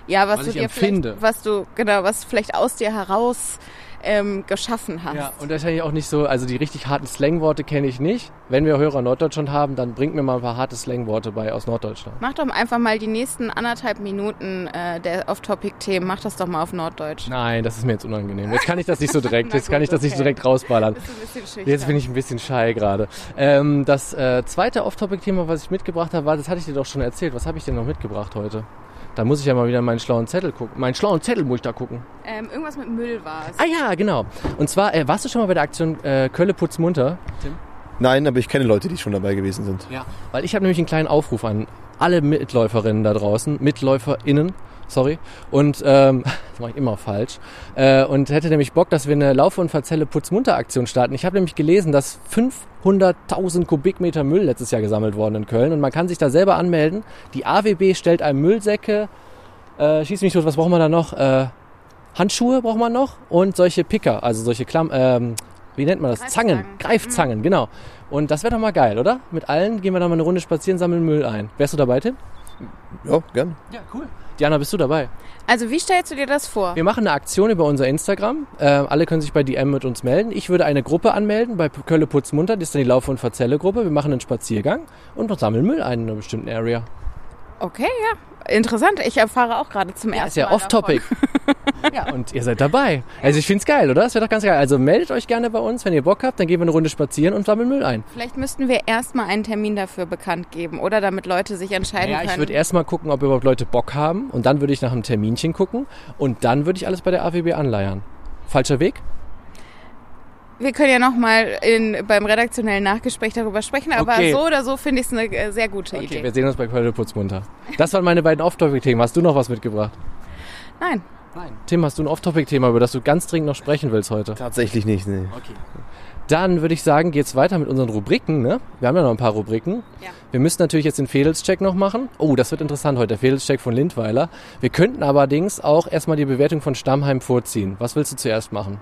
ja, was, Was du ich dir empfinde. was du, genau, was vielleicht aus dir heraus ähm, geschaffen hast. Ja, und wahrscheinlich auch nicht so, also die richtig harten Slangworte kenne ich nicht. Wenn wir Hörer in Norddeutschland haben, dann bringt mir mal ein paar harte Slangworte bei aus Norddeutschland. Mach doch einfach mal die nächsten anderthalb Minuten äh, der Off-Topic-Themen, mach das doch mal auf Norddeutsch. Nein, das ist mir jetzt unangenehm. Jetzt kann ich das nicht so direkt, Na jetzt kann gut, ich das nicht okay. direkt rausballern. Jetzt bin ich ein bisschen shy gerade. Ähm, das äh, zweite Off-Topic-Thema, was ich mitgebracht habe, war, das hatte ich dir doch schon erzählt. Was habe ich denn noch mitgebracht heute? Da muss ich ja mal wieder meinen schlauen Zettel gucken. Meinen schlauen Zettel muss ich da gucken. ähm, irgendwas mit Müll war es. Ah ja, genau. Und zwar, äh, warst du schon mal bei der Aktion äh, Kölle putz munter? Nein, aber ich kenne Leute, die schon dabei gewesen sind. Ja. Weil ich habe nämlich einen kleinen Aufruf an alle Mitläuferinnen da draußen, MitläuferInnen, sorry. Und ähm, das mache ich immer falsch. Äh, und hätte nämlich Bock, dass wir eine Laufe- und Verzelle Putzmunter-Aktion starten. Ich habe nämlich gelesen, dass 500.000 Kubikmeter Müll letztes Jahr gesammelt worden in Köln. Und man kann sich da selber anmelden. Die AWB stellt einem Müllsäcke, äh, schieß mich tot, was braucht man da noch? Äh, Handschuhe braucht man noch und solche Picker, also solche Klamm, ähm, wie nennt man das? Zangen, Greifzangen. Greifzangen, genau. Und das wäre doch mal geil, oder? Mit allen gehen wir da mal eine Runde spazieren, sammeln Müll ein. Wärst du dabei, Tim? Ja, gern. Ja, cool. Diana, bist du dabei? Also wie stellst du dir das vor? Wir machen eine Aktion über unser Instagram. Äh, alle können sich bei DM mit uns melden. Ich würde eine Gruppe anmelden bei Kölle Putzmunter. Das ist dann die Laufe- und Verzelle Gruppe. Wir machen einen Spaziergang und sammeln Müll ein in einer bestimmten Area. Okay, ja. Interessant. Ich erfahre auch gerade zum Ja, ersten ist ja Mal off-topic. ja, und ihr seid dabei. Also ich find's geil, oder? Das wäre doch ganz geil. Also meldet euch gerne bei uns, wenn ihr Bock habt. Dann gehen wir eine Runde spazieren und sammeln Müll ein. Vielleicht müssten wir erstmal einen Termin dafür bekannt geben, oder? Damit Leute sich entscheiden Ja, können. ich würde erstmal gucken, ob überhaupt Leute Bock haben. Und dann würde ich nach einem Terminchen gucken. Und dann würde ich alles bei der AWB anleiern. Falscher Weg? Wir können ja nochmal beim redaktionellen Nachgespräch darüber sprechen, aber Okay. so oder so finde ich es eine äh, sehr gute Okay, Idee. wir sehen uns bei Kölle Putzmunter. Das waren meine beiden Off-Topic-Themen. Hast du noch was mitgebracht? Nein. Nein. Tim, hast du ein Off-Topic-Thema, über das du ganz dringend noch sprechen willst heute? Tatsächlich nicht, nee. Okay. Dann würde ich sagen, geht's weiter mit unseren Rubriken. Ne? Wir haben ja noch ein paar Rubriken. Ja. Wir müssen natürlich jetzt den Fedelscheck noch machen. Oh, das wird interessant heute, der Fedelscheck von Lindweiler. Wir könnten allerdings auch erstmal die Bewertung von Stammheim vorziehen. Was willst du zuerst machen?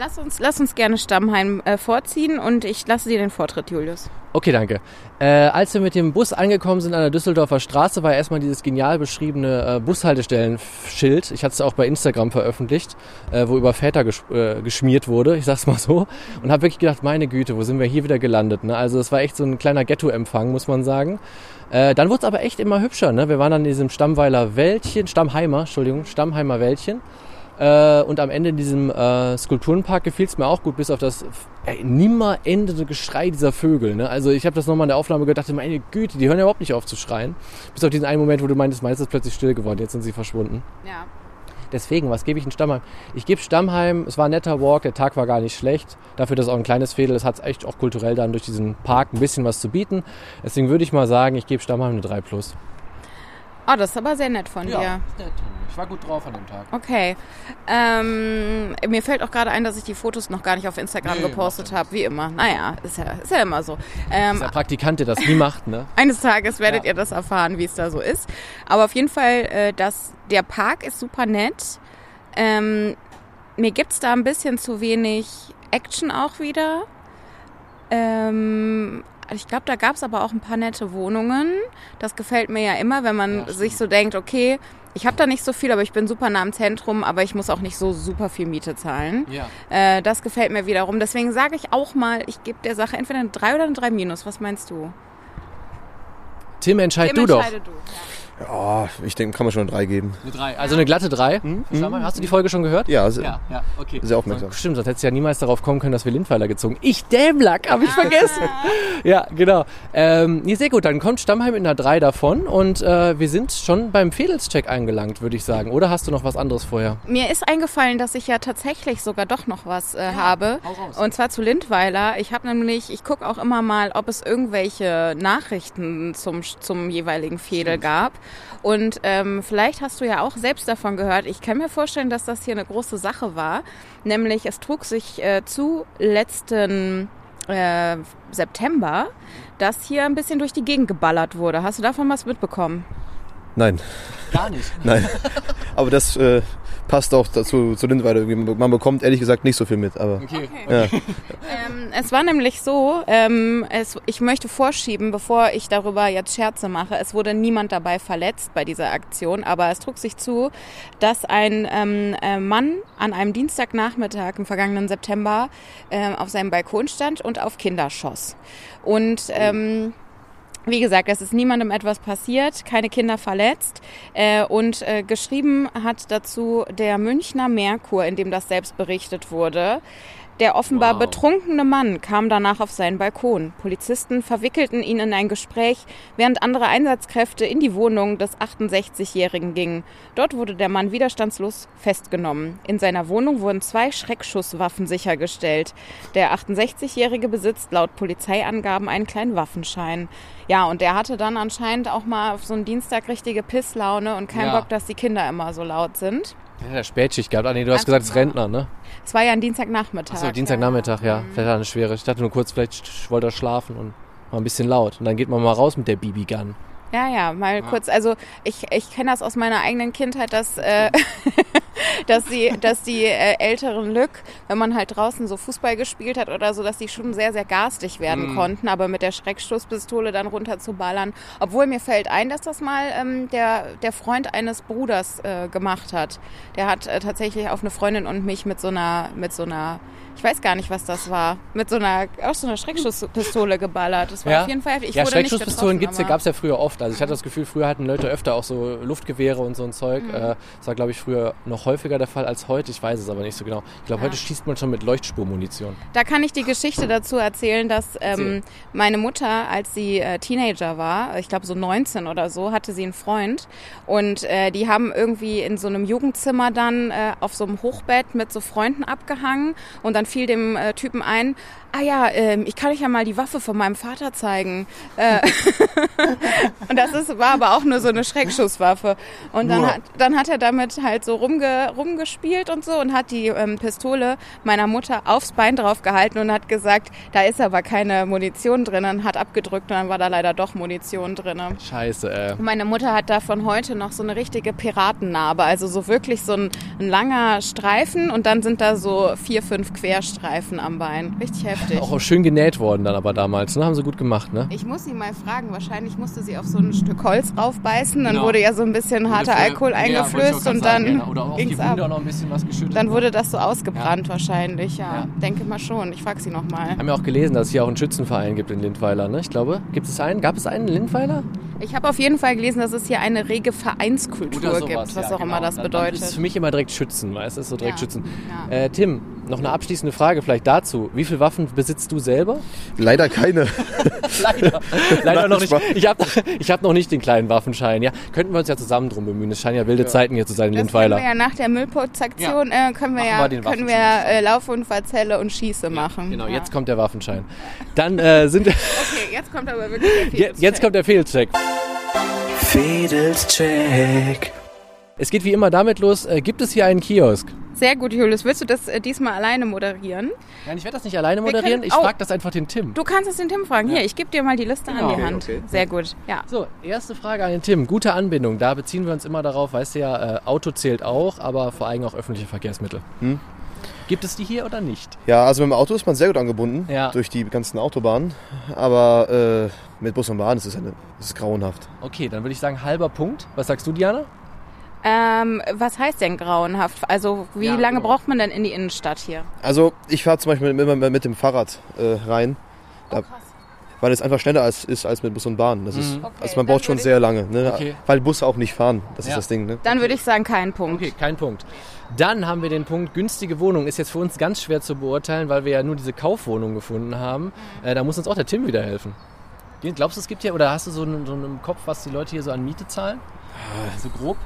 Lass uns, lass uns gerne Stammheim äh, vorziehen und ich lasse dir den Vortritt, Julius. Okay, danke. Äh, als wir mit dem Bus angekommen sind an der Düsseldorfer Straße, war erstmal dieses genial beschriebene äh, Bushaltestellen-Schild. Ich hatte es auch bei Instagram veröffentlicht, äh, wo über Väter ges äh, geschmiert wurde, ich sag's mal so. Und habe wirklich gedacht, meine Güte, wo sind wir hier wieder gelandet? Ne? Also es war echt so ein kleiner Ghetto-Empfang, muss man sagen. Äh, dann wurde es aber echt immer hübscher. Ne? Wir waren in diesem Stammweiler Wäldchen, Stammheimer, Entschuldigung, Stammheimer Wäldchen. Äh, und am Ende in diesem äh, Skulpturenpark gefiel es mir auch gut, bis auf das ey, nimmer endende Geschrei dieser Vögel. Ne? Also ich habe das nochmal in der Aufnahme gedacht, meine Güte, die hören ja überhaupt nicht auf zu schreien. Bis auf diesen einen Moment, wo du meintest, meistens ist plötzlich still geworden, jetzt sind sie verschwunden. Ja. Deswegen, was gebe ich in Stammheim? Ich gebe Stammheim, es war ein netter Walk, der Tag war gar nicht schlecht. Dafür, dass es auch ein kleines Fädel ist, hat es echt auch kulturell dann durch diesen Park ein bisschen was zu bieten. Deswegen würde ich mal sagen, ich gebe Stammheim eine 3 plus. Oh, das ist aber sehr nett von dir. Ich war gut drauf an dem Tag. Okay. Ähm, mir fällt auch gerade ein, dass ich die Fotos noch gar nicht auf Instagram Nee, gepostet habe, wie immer. Naja, ist ja, ist ja immer so. Ähm, Der Praktikant, der das nie macht, ne? eines Tages werdet Ja. ihr das erfahren, wie es da so ist. Aber auf jeden Fall, äh, das, der Park ist super nett. Ähm, mir gibt's da ein bisschen zu wenig Action auch wieder. Ähm, ich glaube, da gab's aber auch ein paar nette Wohnungen. Das gefällt mir ja immer, wenn man Ja, sich so denkt, okay, ich habe da nicht so viel, aber ich bin super nah am Zentrum, aber ich muss auch nicht so super viel Miete zahlen. Ja. Äh, das gefällt mir wiederum. Deswegen sage ich auch mal, ich gebe der Sache entweder eine 3 oder eine 3 minus. Was meinst du? Tim, entscheid Tim, du doch. entscheide du. Ja, ich denke, kann man schon eine 3 geben. Eine 3. Also eine glatte 3. Hast du die Folge schon gehört? Ja, se- Ja, ja, okay. Sehr aufmerksam. Stimmt, sonst hättest du ja niemals darauf kommen können, dass wir Lindweiler gezogen. Ich Dämlack, habe ich vergessen. Ja, genau. Ähm, nee, sehr gut, dann kommt Stammheim in der 3 davon und äh, wir sind schon beim Fedelscheck angelangt, würde ich sagen. Oder hast du noch was anderes vorher? Mir ist eingefallen, dass ich ja tatsächlich sogar doch noch was äh, habe. hau raus. Und zwar zu Lindweiler. Ich habe nämlich, ich gucke auch immer mal, ob es irgendwelche Nachrichten zum, zum jeweiligen Fädel gab. Und ähm, vielleicht hast du ja auch selbst davon gehört. Ich kann mir vorstellen, dass das hier eine große Sache war. Nämlich, es trug sich äh, zu letzten äh, September, dass hier ein bisschen durch die Gegend geballert wurde. Hast du davon was mitbekommen? Nein, Gar nicht. nein. Aber das äh, passt auch dazu zu irgendwie. Man bekommt ehrlich gesagt nicht so viel mit. Aber Okay. ja. Ähm, es war nämlich so, ähm, es, ich möchte vorschieben, bevor ich darüber jetzt Scherze mache. Es wurde niemand dabei verletzt bei dieser Aktion, aber es trug sich zu, dass ein ähm, äh, Mann an einem Dienstagnachmittag im vergangenen September ähm, auf seinem Balkon stand und auf Kinder schoss. Und ähm, wie gesagt, es ist niemandem etwas passiert, keine Kinder verletzt. Äh, und äh, geschrieben hat dazu der Münchner Merkur, in dem das selbst berichtet wurde. Der offenbar Wow. betrunkene Mann kam danach auf seinen Balkon. Polizisten verwickelten ihn in ein Gespräch, während andere Einsatzkräfte in die Wohnung des 68-Jährigen gingen. Dort wurde der Mann widerstandslos festgenommen. In seiner Wohnung wurden zwei Schreckschusswaffen sichergestellt. Der 68-Jährige besitzt laut Polizeiangaben einen kleinen Waffenschein. Ja, und der hatte dann anscheinend auch mal auf so einen Dienstag richtige Pisslaune und keinen Ja. Bock, dass die Kinder immer so laut sind. Ja, der Spätschicht gehabt. Ah, nee, du hast gesagt, es ist mal. Rentner, ne? Es war ja ein Dienstagnachmittag. Achso, Dienstagnachmittag, ja. Vielleicht hat er eine schwere. Ich dachte nur kurz, vielleicht wollte er schlafen und war ein bisschen laut. Und dann geht man mal raus mit der BB-Gun. Ja, ja, mal kurz. Also ich, ich kenne das aus meiner eigenen Kindheit, dass, äh, dass die, dass die äh, älteren Lück, wenn man halt draußen so Fußball gespielt hat oder so, dass die schon sehr, sehr garstig werden konnten, aber mit der Schreckschusspistole dann runter zu ballern. Obwohl mir fällt ein, dass das mal ähm, der, der Freund eines Bruders äh, gemacht hat. Der hat äh, tatsächlich auf eine Freundin und mich mit so einer, mit so einer, ich weiß gar nicht, was das war, mit so einer, auch so einer Schreckschusspistole geballert. Das war auf jeden Fall, ich ja, Schreckschusspistolen getroffen, gibt's ja, ja früher oft. Also ich hatte das Gefühl, früher hatten Leute öfter auch so Luftgewehre und so ein Zeug. Mhm. Äh, Das war, glaube ich, früher noch häufiger der Fall als heute. Ich weiß es aber nicht so genau. Ich glaube, Ja. heute schießt man schon mit Leuchtspurmunition. Da kann ich die Geschichte dazu erzählen, dass ähm, meine Mutter, als sie äh, Teenager war, ich glaube so 19 oder so, hatte sie einen Freund und äh, die haben irgendwie in so einem Jugendzimmer dann äh, auf so einem Hochbett mit so Freunden abgehangen und dann fiel dem äh, Typen ein, ah ja, ähm, ich kann euch ja mal die Waffe von meinem Vater zeigen. Äh, und das ist, war aber auch nur so eine Schreckschusswaffe. Und dann hat, dann hat er damit halt so rumge, rumgespielt und so und hat die ähm, Pistole meiner Mutter aufs Bein drauf gehalten und hat gesagt, da ist aber keine Munition drin und hat abgedrückt und dann war da leider doch Munition drin. Scheiße, äh. Und Meine Mutter hat davon heute noch so eine richtige Piratennarbe, also so wirklich so ein, ein langer Streifen und dann sind da so vier, fünf Querstreifen am Bein. Richtig heftig. Auch schön genäht worden dann aber damals, ne? Haben sie gut gemacht, ne? Ich muss sie mal fragen, wahrscheinlich musste sie auf so ein Stück Holz raufbeißen, dann Genau. wurde ja so ein bisschen harter Alkohol eingeflößt und dann Oder auch auf ging's die ab. Wunde noch ein bisschen was geschüttet. Dann wurde das so ausgebrannt wahrscheinlich, ja. Ja. Denke mal schon. Ich frage sie nochmal. haben ja auch gelesen, dass es hier auch einen Schützenverein gibt in Lindweiler, ne? Ich glaube, gibt es einen? Gab es einen in Lindweiler? Ich habe auf jeden Fall gelesen, dass es hier eine rege Vereinskultur gibt, was ja, auch immer genau. das Dann- Dann bedeutet. ist für mich immer direkt Schützen, weißt du? Ist so direkt Ja. Schützen. Ja. Äh, Tim, noch eine abschließende Frage vielleicht dazu. Wie viele Waffen besitzt du selber? Leider keine. Leider. Leider Nein, noch nicht. Ich habe ich hab noch nicht den kleinen Waffenschein. Ja, könnten wir uns ja zusammen drum bemühen. Es scheinen ja wilde Zeiten hier zu sein in Das können wir Lindweiler. ja nach der Müllputzaktion äh, können wir Machen ja wir können wir äh, Laufunfallzelle und Schieße machen. Genau, ja. jetzt kommt der Waffenschein. Dann äh, sind Okay, jetzt kommt aber wirklich der jetzt, jetzt kommt der Fehlcheck. Fedelscheck. Es geht wie immer damit los. Äh, gibt es hier einen Kiosk? Sehr gut, Julius. Willst du das äh, diesmal alleine moderieren? Nein, ich werde das nicht alleine Wir moderieren. können- Ich oh. frage das einfach den Tim. Du kannst es den Tim fragen. Hier, ich gebe dir mal die Liste Genau. an die Okay, Hand. okay. Sehr gut. Ja. So, erste Frage an den Tim. Gute Anbindung. Da beziehen wir uns immer darauf, weißt du ja, äh, Auto zählt auch, aber vor allem auch öffentliche Verkehrsmittel. Hm. Gibt es die hier oder nicht? Ja, also mit dem Auto ist man sehr gut angebunden Ja. durch die ganzen Autobahnen. Aber äh, mit Bus und Bahn ist es, eine, ist grauenhaft. Okay, dann würde ich sagen halber Punkt. Was sagst du, Diana? Ähm, was heißt denn grauenhaft? Also wie Ja, lange genau. braucht man denn in die Innenstadt hier? Also ich fahre zum Beispiel immer mit dem Fahrrad äh, rein, Da- weil es einfach schneller als, ist als mit Bus und Bahn. Das ist, Mhm. Okay, also man braucht schon sehr lange, ne? Okay. weil Busse auch nicht fahren. Das Ja. ist das Ding. Ne? Dann würde ich sagen, kein Punkt. Okay, kein Punkt. Dann haben wir den Punkt günstige Wohnung. Ist jetzt für uns ganz schwer zu beurteilen, weil wir ja nur diese Kaufwohnung gefunden haben. Äh, da muss uns auch der Tim wieder helfen. Glaubst du, es gibt hier, oder hast du so einen, so einen im Kopf, was die Leute hier so an Miete zahlen? So grob?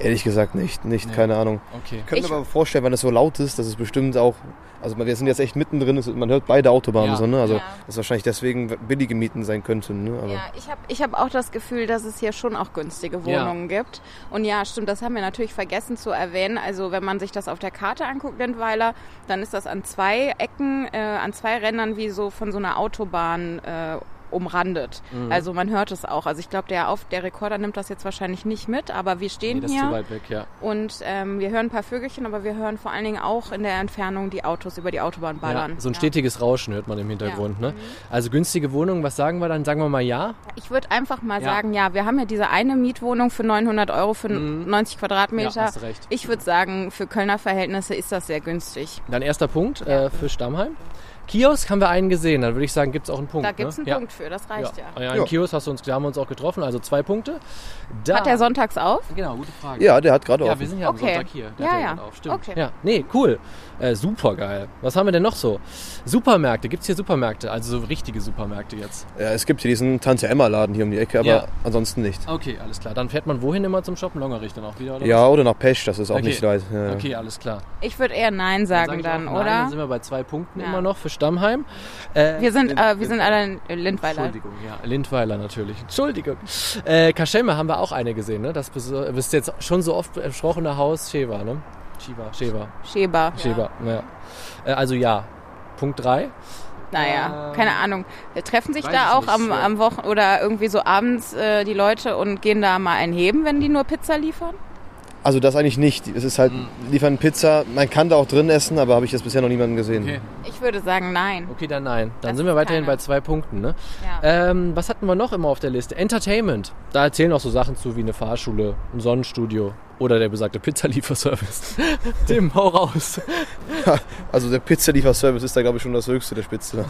Ehrlich gesagt nicht, nicht, Nee. keine Ahnung. Okay. Ich könnte mir aber vorstellen, wenn es so laut ist, dass es bestimmt auch, also wir sind jetzt echt mittendrin, man hört beide Autobahnen Ja. so, ne? also Ja. dass wahrscheinlich deswegen billige Mieten sein könnten. Ne? Aber Ja, ich habe ich hab auch das Gefühl, dass es hier schon auch günstige Ja. Wohnungen gibt. Und ja, stimmt, das haben wir natürlich vergessen zu erwähnen. Also wenn man sich das auf der Karte anguckt, Lindweiler, dann ist das an zwei Ecken, äh, an zwei Rändern wie so von so einer Autobahn äh, umrandet. Mhm. Also man hört es auch. Also ich glaube, der, auf- der Rekorder nimmt das jetzt wahrscheinlich nicht mit, aber wir Nee, stehen das ist zu hier weit weg, ja. und ähm, wir hören ein paar Vögelchen, aber wir hören vor allen Dingen auch in der Entfernung die Autos über die Autobahn ballern. ja. So ein Ja. stetiges Rauschen hört man im Hintergrund. Ne? Also günstige Wohnung, was sagen wir dann? Sagen wir mal ja. Ich würde einfach mal sagen, ja, wir haben ja diese eine Mietwohnung für 900 Euro für Mhm. 90 Quadratmeter. Hast recht. Ich würde sagen, für Kölner Verhältnisse ist das sehr günstig. Dann erster Punkt äh, für Stammheim. Kiosk haben wir einen gesehen, dann würde ich sagen, gibt es auch einen Punkt. Da gibt es ne? einen ja. Punkt für, das reicht ja. Ja, ja, einen Ja. Kiosk hast du uns, da haben wir uns auch getroffen, also zwei Punkte. Da, Hat der sonntags auf? Genau, gute Frage. ja, der hat gerade Ja, offen. wir sind ja am Okay. Sonntag hier. Der Ja, hat ja. gerade Auf. Stimmt. Okay. Ja, nee, cool. Äh, super geil. Was haben wir denn noch so? Supermärkte. Gibt es hier Supermärkte? Also so richtige Supermärkte jetzt. Ja, es gibt hier diesen Tante-Emma-Laden hier um die Ecke, aber Ja. ansonsten nicht. Okay, alles klar. Dann fährt man wohin immer zum Shoppen? Longerich dann auch wieder, oder Ja, oder nach Pesch, das ist auch Okay. nicht weit. Ja, ja. was? Okay, alles klar. Ich würde eher Nein sagen dann, auch nein, oder? Dann sind wir bei zwei Punkten Ja. immer noch für Stammheim. Äh, wir sind, äh, wir sind alle in Lindweiler. Entschuldigung, ja, Lindweiler natürlich. Entschuldigung. Äh, Kaschemme haben wir auch eine gesehen, ne? Das bist jetzt schon so oft besprochene Haus Sheva, ne? Shiva, Sheva, Schäber. Sheva, ja. Äh, also ja. Punkt 3. Naja, Ähm, keine Ahnung. Treffen sich weiß da auch nicht, am, ja. am Wochen oder irgendwie so abends äh, die Leute und gehen da mal ein Heben, wenn die nur Pizza liefern? Also das eigentlich nicht. Es ist halt, Mhm. liefern Pizza, man kann da auch drin essen, aber habe ich jetzt bisher noch niemanden gesehen. Okay. Ich würde sagen Nein. Okay, dann nein. Dann Das sind wir weiterhin keiner. bei zwei Punkten, ne? Ja. Ähm, was hatten wir noch immer auf der Liste? Entertainment. Da erzählen auch so Sachen zu wie eine Fahrschule, ein Sonnenstudio oder der besagte Pizzalieferservice. Dem hau raus. Also der Pizzalieferservice ist da glaube ich schon das höchste der Spitze.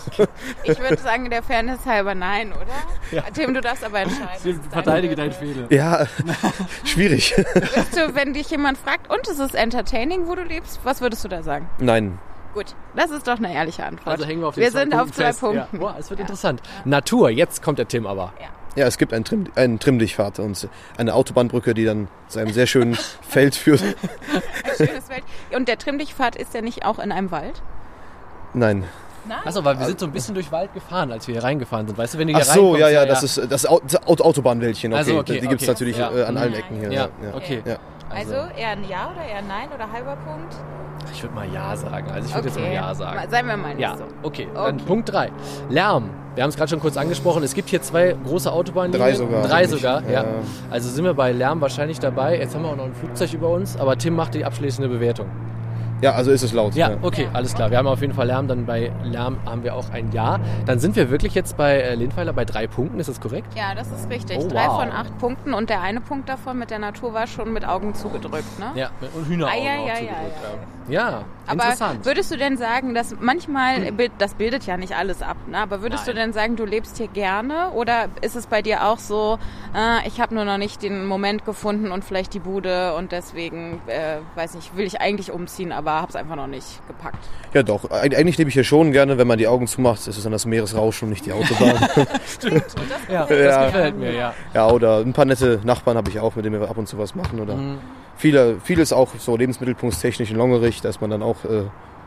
Ich würde sagen, der Fairness halber nein, oder? Ja. Tim, du darfst aber entscheiden. Ist Verteidige deine deinen. Fehler. Ja, schwierig. Würdest du, wenn dich jemand fragt, und es ist entertaining, wo du lebst, was würdest du da sagen? Nein. Gut, das ist doch eine ehrliche Antwort. Also hängen wir auf den wir zwei sind Punkten auf zwei fest. Punkten. Ja. Boah, es wird Ja. interessant. Natur, jetzt kommt der Tim aber. Ja, es gibt einen, Trim, einen Trimmdichtpfad und eine Autobahnbrücke, die dann zu einem sehr schönen Feld führt. Ein schönes Feld. Und der Trimmdichtpfad ist ja nicht auch in einem Wald? Nein. Achso, weil wir sind so ein bisschen durch Wald gefahren, als wir hier reingefahren sind. Weißt du, wenn du hier Ach so, reinkommst, ja, ja, das ist das Au- das Auto Autobahnwäldchen, okay. Also, okay, die gibt es okay. natürlich Ja. äh, an allen Mhm. Ecken hier. Ja, okay. Ja. Also eher ein Ja oder eher ein Nein oder halber Punkt? Ich würde mal Ja sagen. Also ich würde jetzt mal Ja sagen. Seien wir mal nicht Ja, so. okay. Dann Okay. Punkt 3. Lärm. Wir haben es gerade schon kurz angesprochen. Es gibt hier zwei große Autobahnlinien. Drei sogar, Drei sogar, ja. Ja. Also sind wir bei Lärm wahrscheinlich dabei. Jetzt haben wir auch noch ein Flugzeug über uns, aber Tim macht die abschließende Bewertung. Ja, also ist es laut. Ja, okay, alles klar. Wir haben auf jeden Fall Lärm. Dann bei Lärm haben wir auch ein Ja. Dann sind wir wirklich jetzt bei äh, Lindweiler bei drei Punkten. Ist das korrekt? Ja, das ist richtig. Oh, Drei wow. von acht Punkten und der eine Punkt davon mit der Natur war schon mit Augen zugedrückt, ne? Ja, und Hühneraugen Ah, ja, auch ja, zugedrückt, ja, ja. Ja, Aber interessant. würdest du denn sagen, dass manchmal, bild- das bildet ja nicht alles ab, ne? aber würdest Nein. du denn sagen, du lebst hier gerne oder ist es bei dir auch so, äh, ich habe nur noch nicht den Moment gefunden und vielleicht die Bude und deswegen, äh, weiß nicht, will ich eigentlich umziehen, aber habe es einfach noch nicht gepackt. Ja, doch. Eig- Eigentlich lebe ich hier schon gerne, wenn man die Augen zumacht, ist es dann das Meeresrauschen und nicht die Autobahn. ja, das Ja. gefällt mir, ja. ja, oder ein paar nette Nachbarn habe ich auch, mit denen wir ab und zu was machen. Oder Mhm. Viele, vieles auch so lebensmittelpunktstechnisch in Longerich, da ist man dann auch äh,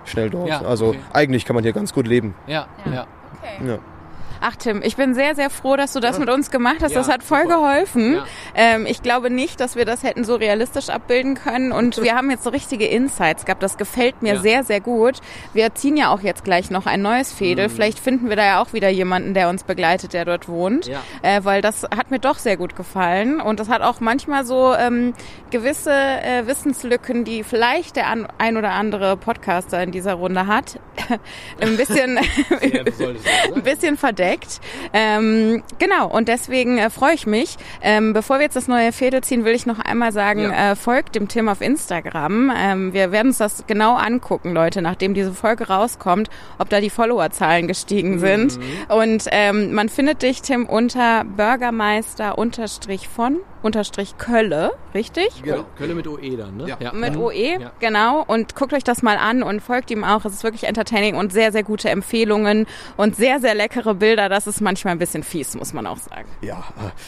schnell dort. Ja, also okay. eigentlich kann man hier ganz gut leben. Ja, Ja. ja. Okay. Ja. Ach Tim, ich bin sehr, sehr froh, dass du das mit uns gemacht hast. Ja, das hat voll super. geholfen. Ja. Ähm, ich glaube nicht, dass wir das hätten so realistisch abbilden können. Und wir haben jetzt so richtige Insights gehabt. Das gefällt mir Ja. sehr, sehr gut. Wir ziehen ja auch jetzt gleich noch ein neues Fädel. Mhm. Vielleicht finden wir da ja auch wieder jemanden, der uns begleitet, der dort wohnt. Äh, weil das hat mir doch sehr gut gefallen. Und das hat auch manchmal so ähm, gewisse äh, Wissenslücken, die vielleicht der an, ein oder andere Podcaster in dieser Runde hat. ein bisschen ein bisschen verdeckt. Ähm, genau, und deswegen äh, freue ich mich. Ähm, bevor wir jetzt das neue Fädel ziehen, will ich noch einmal sagen, Ja. äh, folgt dem Tim auf Instagram. Ähm, wir werden uns das genau angucken, Leute, nachdem diese Folge rauskommt, ob da die Followerzahlen gestiegen sind. Und ähm, man findet dich, Tim, unter Bürgermeister unterstrich von unterstrich Kölle, richtig? Genau. Kölle mit OE dann, ne? Ja. Mit Mhm. OE, Ja. genau. Und guckt euch das mal an und folgt ihm auch. Es ist wirklich entertaining und sehr, sehr gute Empfehlungen und sehr, sehr leckere Bilder. Das ist manchmal ein bisschen fies, muss man auch sagen. Ja,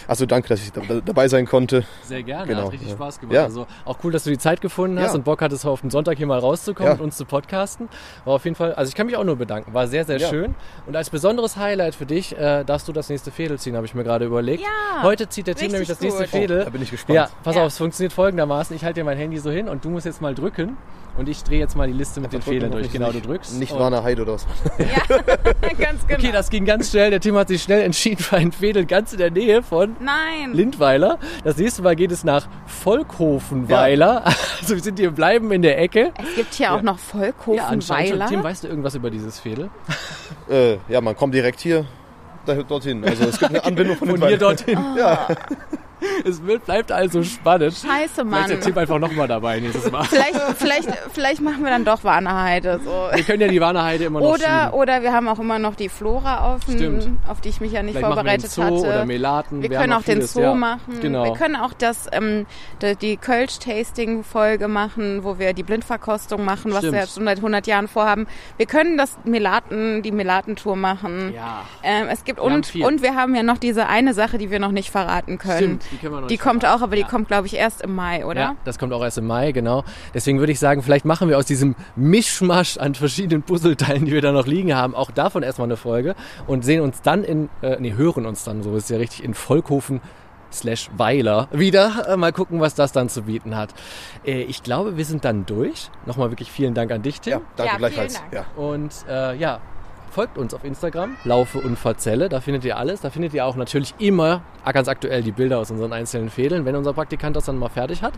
also danke, dass ich da, da, dabei sein konnte. Sehr gerne, Genau, hat richtig ja. Spaß gemacht. Ja. Also auch cool, dass du die Zeit gefunden hast Ja. und Bock hattest, auf den Sonntag hier mal rauszukommen Ja. und uns zu podcasten. War auf jeden Fall, also ich kann mich auch nur bedanken, war sehr, sehr Ja. schön. Und als besonderes Highlight für dich äh, darfst du das nächste Fädel ziehen, habe ich mir gerade überlegt. Ja, Heute zieht der Tim richtig nämlich das nächste gut. Fädel. Oh, da bin ich gespannt. Ja, pass Ja. auf, es funktioniert folgendermaßen. Ich halte dir mein Handy so hin und du musst jetzt mal drücken und ich drehe jetzt mal die Liste mit den Drücken Federn noch durch. nicht- Genau, du nicht, drückst. Nicht Warner Heide oder was. Ja, ganz genau. Okay, das ging ganz schnell. Der Tim hat sich schnell entschieden für ein Fädel ganz in der Nähe von Nein. Lindweiler. Das nächste Mal geht es nach Volkhofenweiler. Also wir sind hier bleiben in der Ecke. es gibt hier auch noch. Volkhofenweiler. Tim, weißt du irgendwas über dieses Fädel? äh, ja, man kommt direkt hier da, dorthin. Also es gibt eine Anbindung von, Von den hier dorthin. Ja, Es wird, bleibt also spannend. Scheiße, Vielleicht ist der Mann. Tim einfach nochmal dabei nächstes Mal. Vielleicht, vielleicht, vielleicht machen wir dann doch Warnerheide. So. Wir können ja die Warnerheide immer noch Oder, schieben. oder wir haben auch immer noch die Flora auf, Stimmt. auf die ich mich ja nicht Vielleicht machen wir den vorbereitet Zoo hatte. oder Melaten. Wir haben können auch den vieles, Zoo ja. machen. Genau. Wir können auch das, ähm, die, Kölsch-Tasting-Folge machen, wo wir die Blindverkostung machen, was Stimmt. wir jetzt schon seit 100 Jahren vorhaben. Wir können das Melaten, die Melatentour machen. Ja. Ähm, es gibt Wir und, und wir haben ja noch diese eine Sache, die wir noch nicht verraten können. Stimmt, die können wir noch Die nicht kommt verraten. auch, aber die Ja. kommt, glaube ich, erst im Mai, oder? Ja, das kommt auch erst im Mai, genau. Deswegen würde ich sagen, vielleicht machen wir aus diesem Mischmasch an verschiedenen Puzzleteilen, die wir da noch liegen haben, auch davon erstmal eine Folge und sehen uns dann in, äh, nee, hören uns dann, so ist es ja richtig, in Volkhofen slash Weiler wieder. Äh, mal gucken, was das dann zu bieten hat. Äh, ich glaube, wir sind dann durch. Nochmal wirklich vielen Dank an dich, Tim. ja danke Ja, gleichfalls. vielen Dank. Ja. Und äh, ja, folgt uns auf Instagram, Laufe und Verzelle, da findet ihr alles. Da findet ihr auch natürlich immer ganz aktuell die Bilder aus unseren einzelnen Fädeln, wenn unser Praktikant das dann mal fertig hat.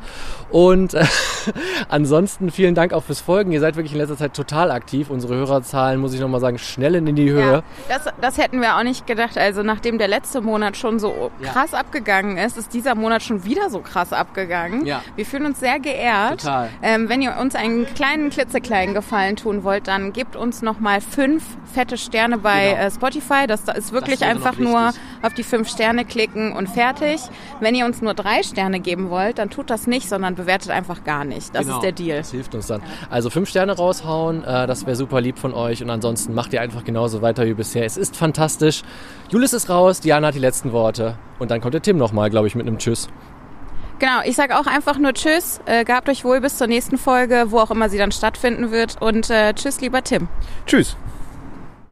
Und äh, ansonsten vielen Dank auch fürs Folgen. Ihr seid wirklich in letzter Zeit total aktiv. Unsere Hörerzahlen, muss ich nochmal sagen, schnellen in die Höhe. Ja, das, das hätten wir auch nicht gedacht. Also nachdem der letzte Monat schon so Ja. krass abgegangen ist, ist dieser Monat schon wieder so krass abgegangen. Ja. Wir fühlen uns sehr geehrt. Total. Ähm, wenn ihr uns einen kleinen, klitzekleinen Gefallen tun wollt, dann gebt uns nochmal fünf fette Sterne bei Genau. äh, Spotify. Das ist wirklich wäre einfach nur auf die fünf Sterne klicken und fertig. Wenn ihr uns nur drei Sterne geben wollt, dann tut das nicht, sondern bewertet einfach gar nicht. Das Genau, ist der Deal. Das hilft uns dann. Also fünf Sterne raushauen, äh, das wäre super lieb von euch. Und ansonsten macht ihr einfach genauso weiter wie bisher. Es ist fantastisch. Julis ist raus, Diana hat die letzten Worte. Und dann kommt der Tim nochmal, glaube ich, mit einem Tschüss. Genau, ich sage auch einfach nur Tschüss. Äh, gehabt euch wohl bis zur nächsten Folge, wo auch immer sie dann stattfinden wird. Und äh, Tschüss, lieber Tim. Tschüss.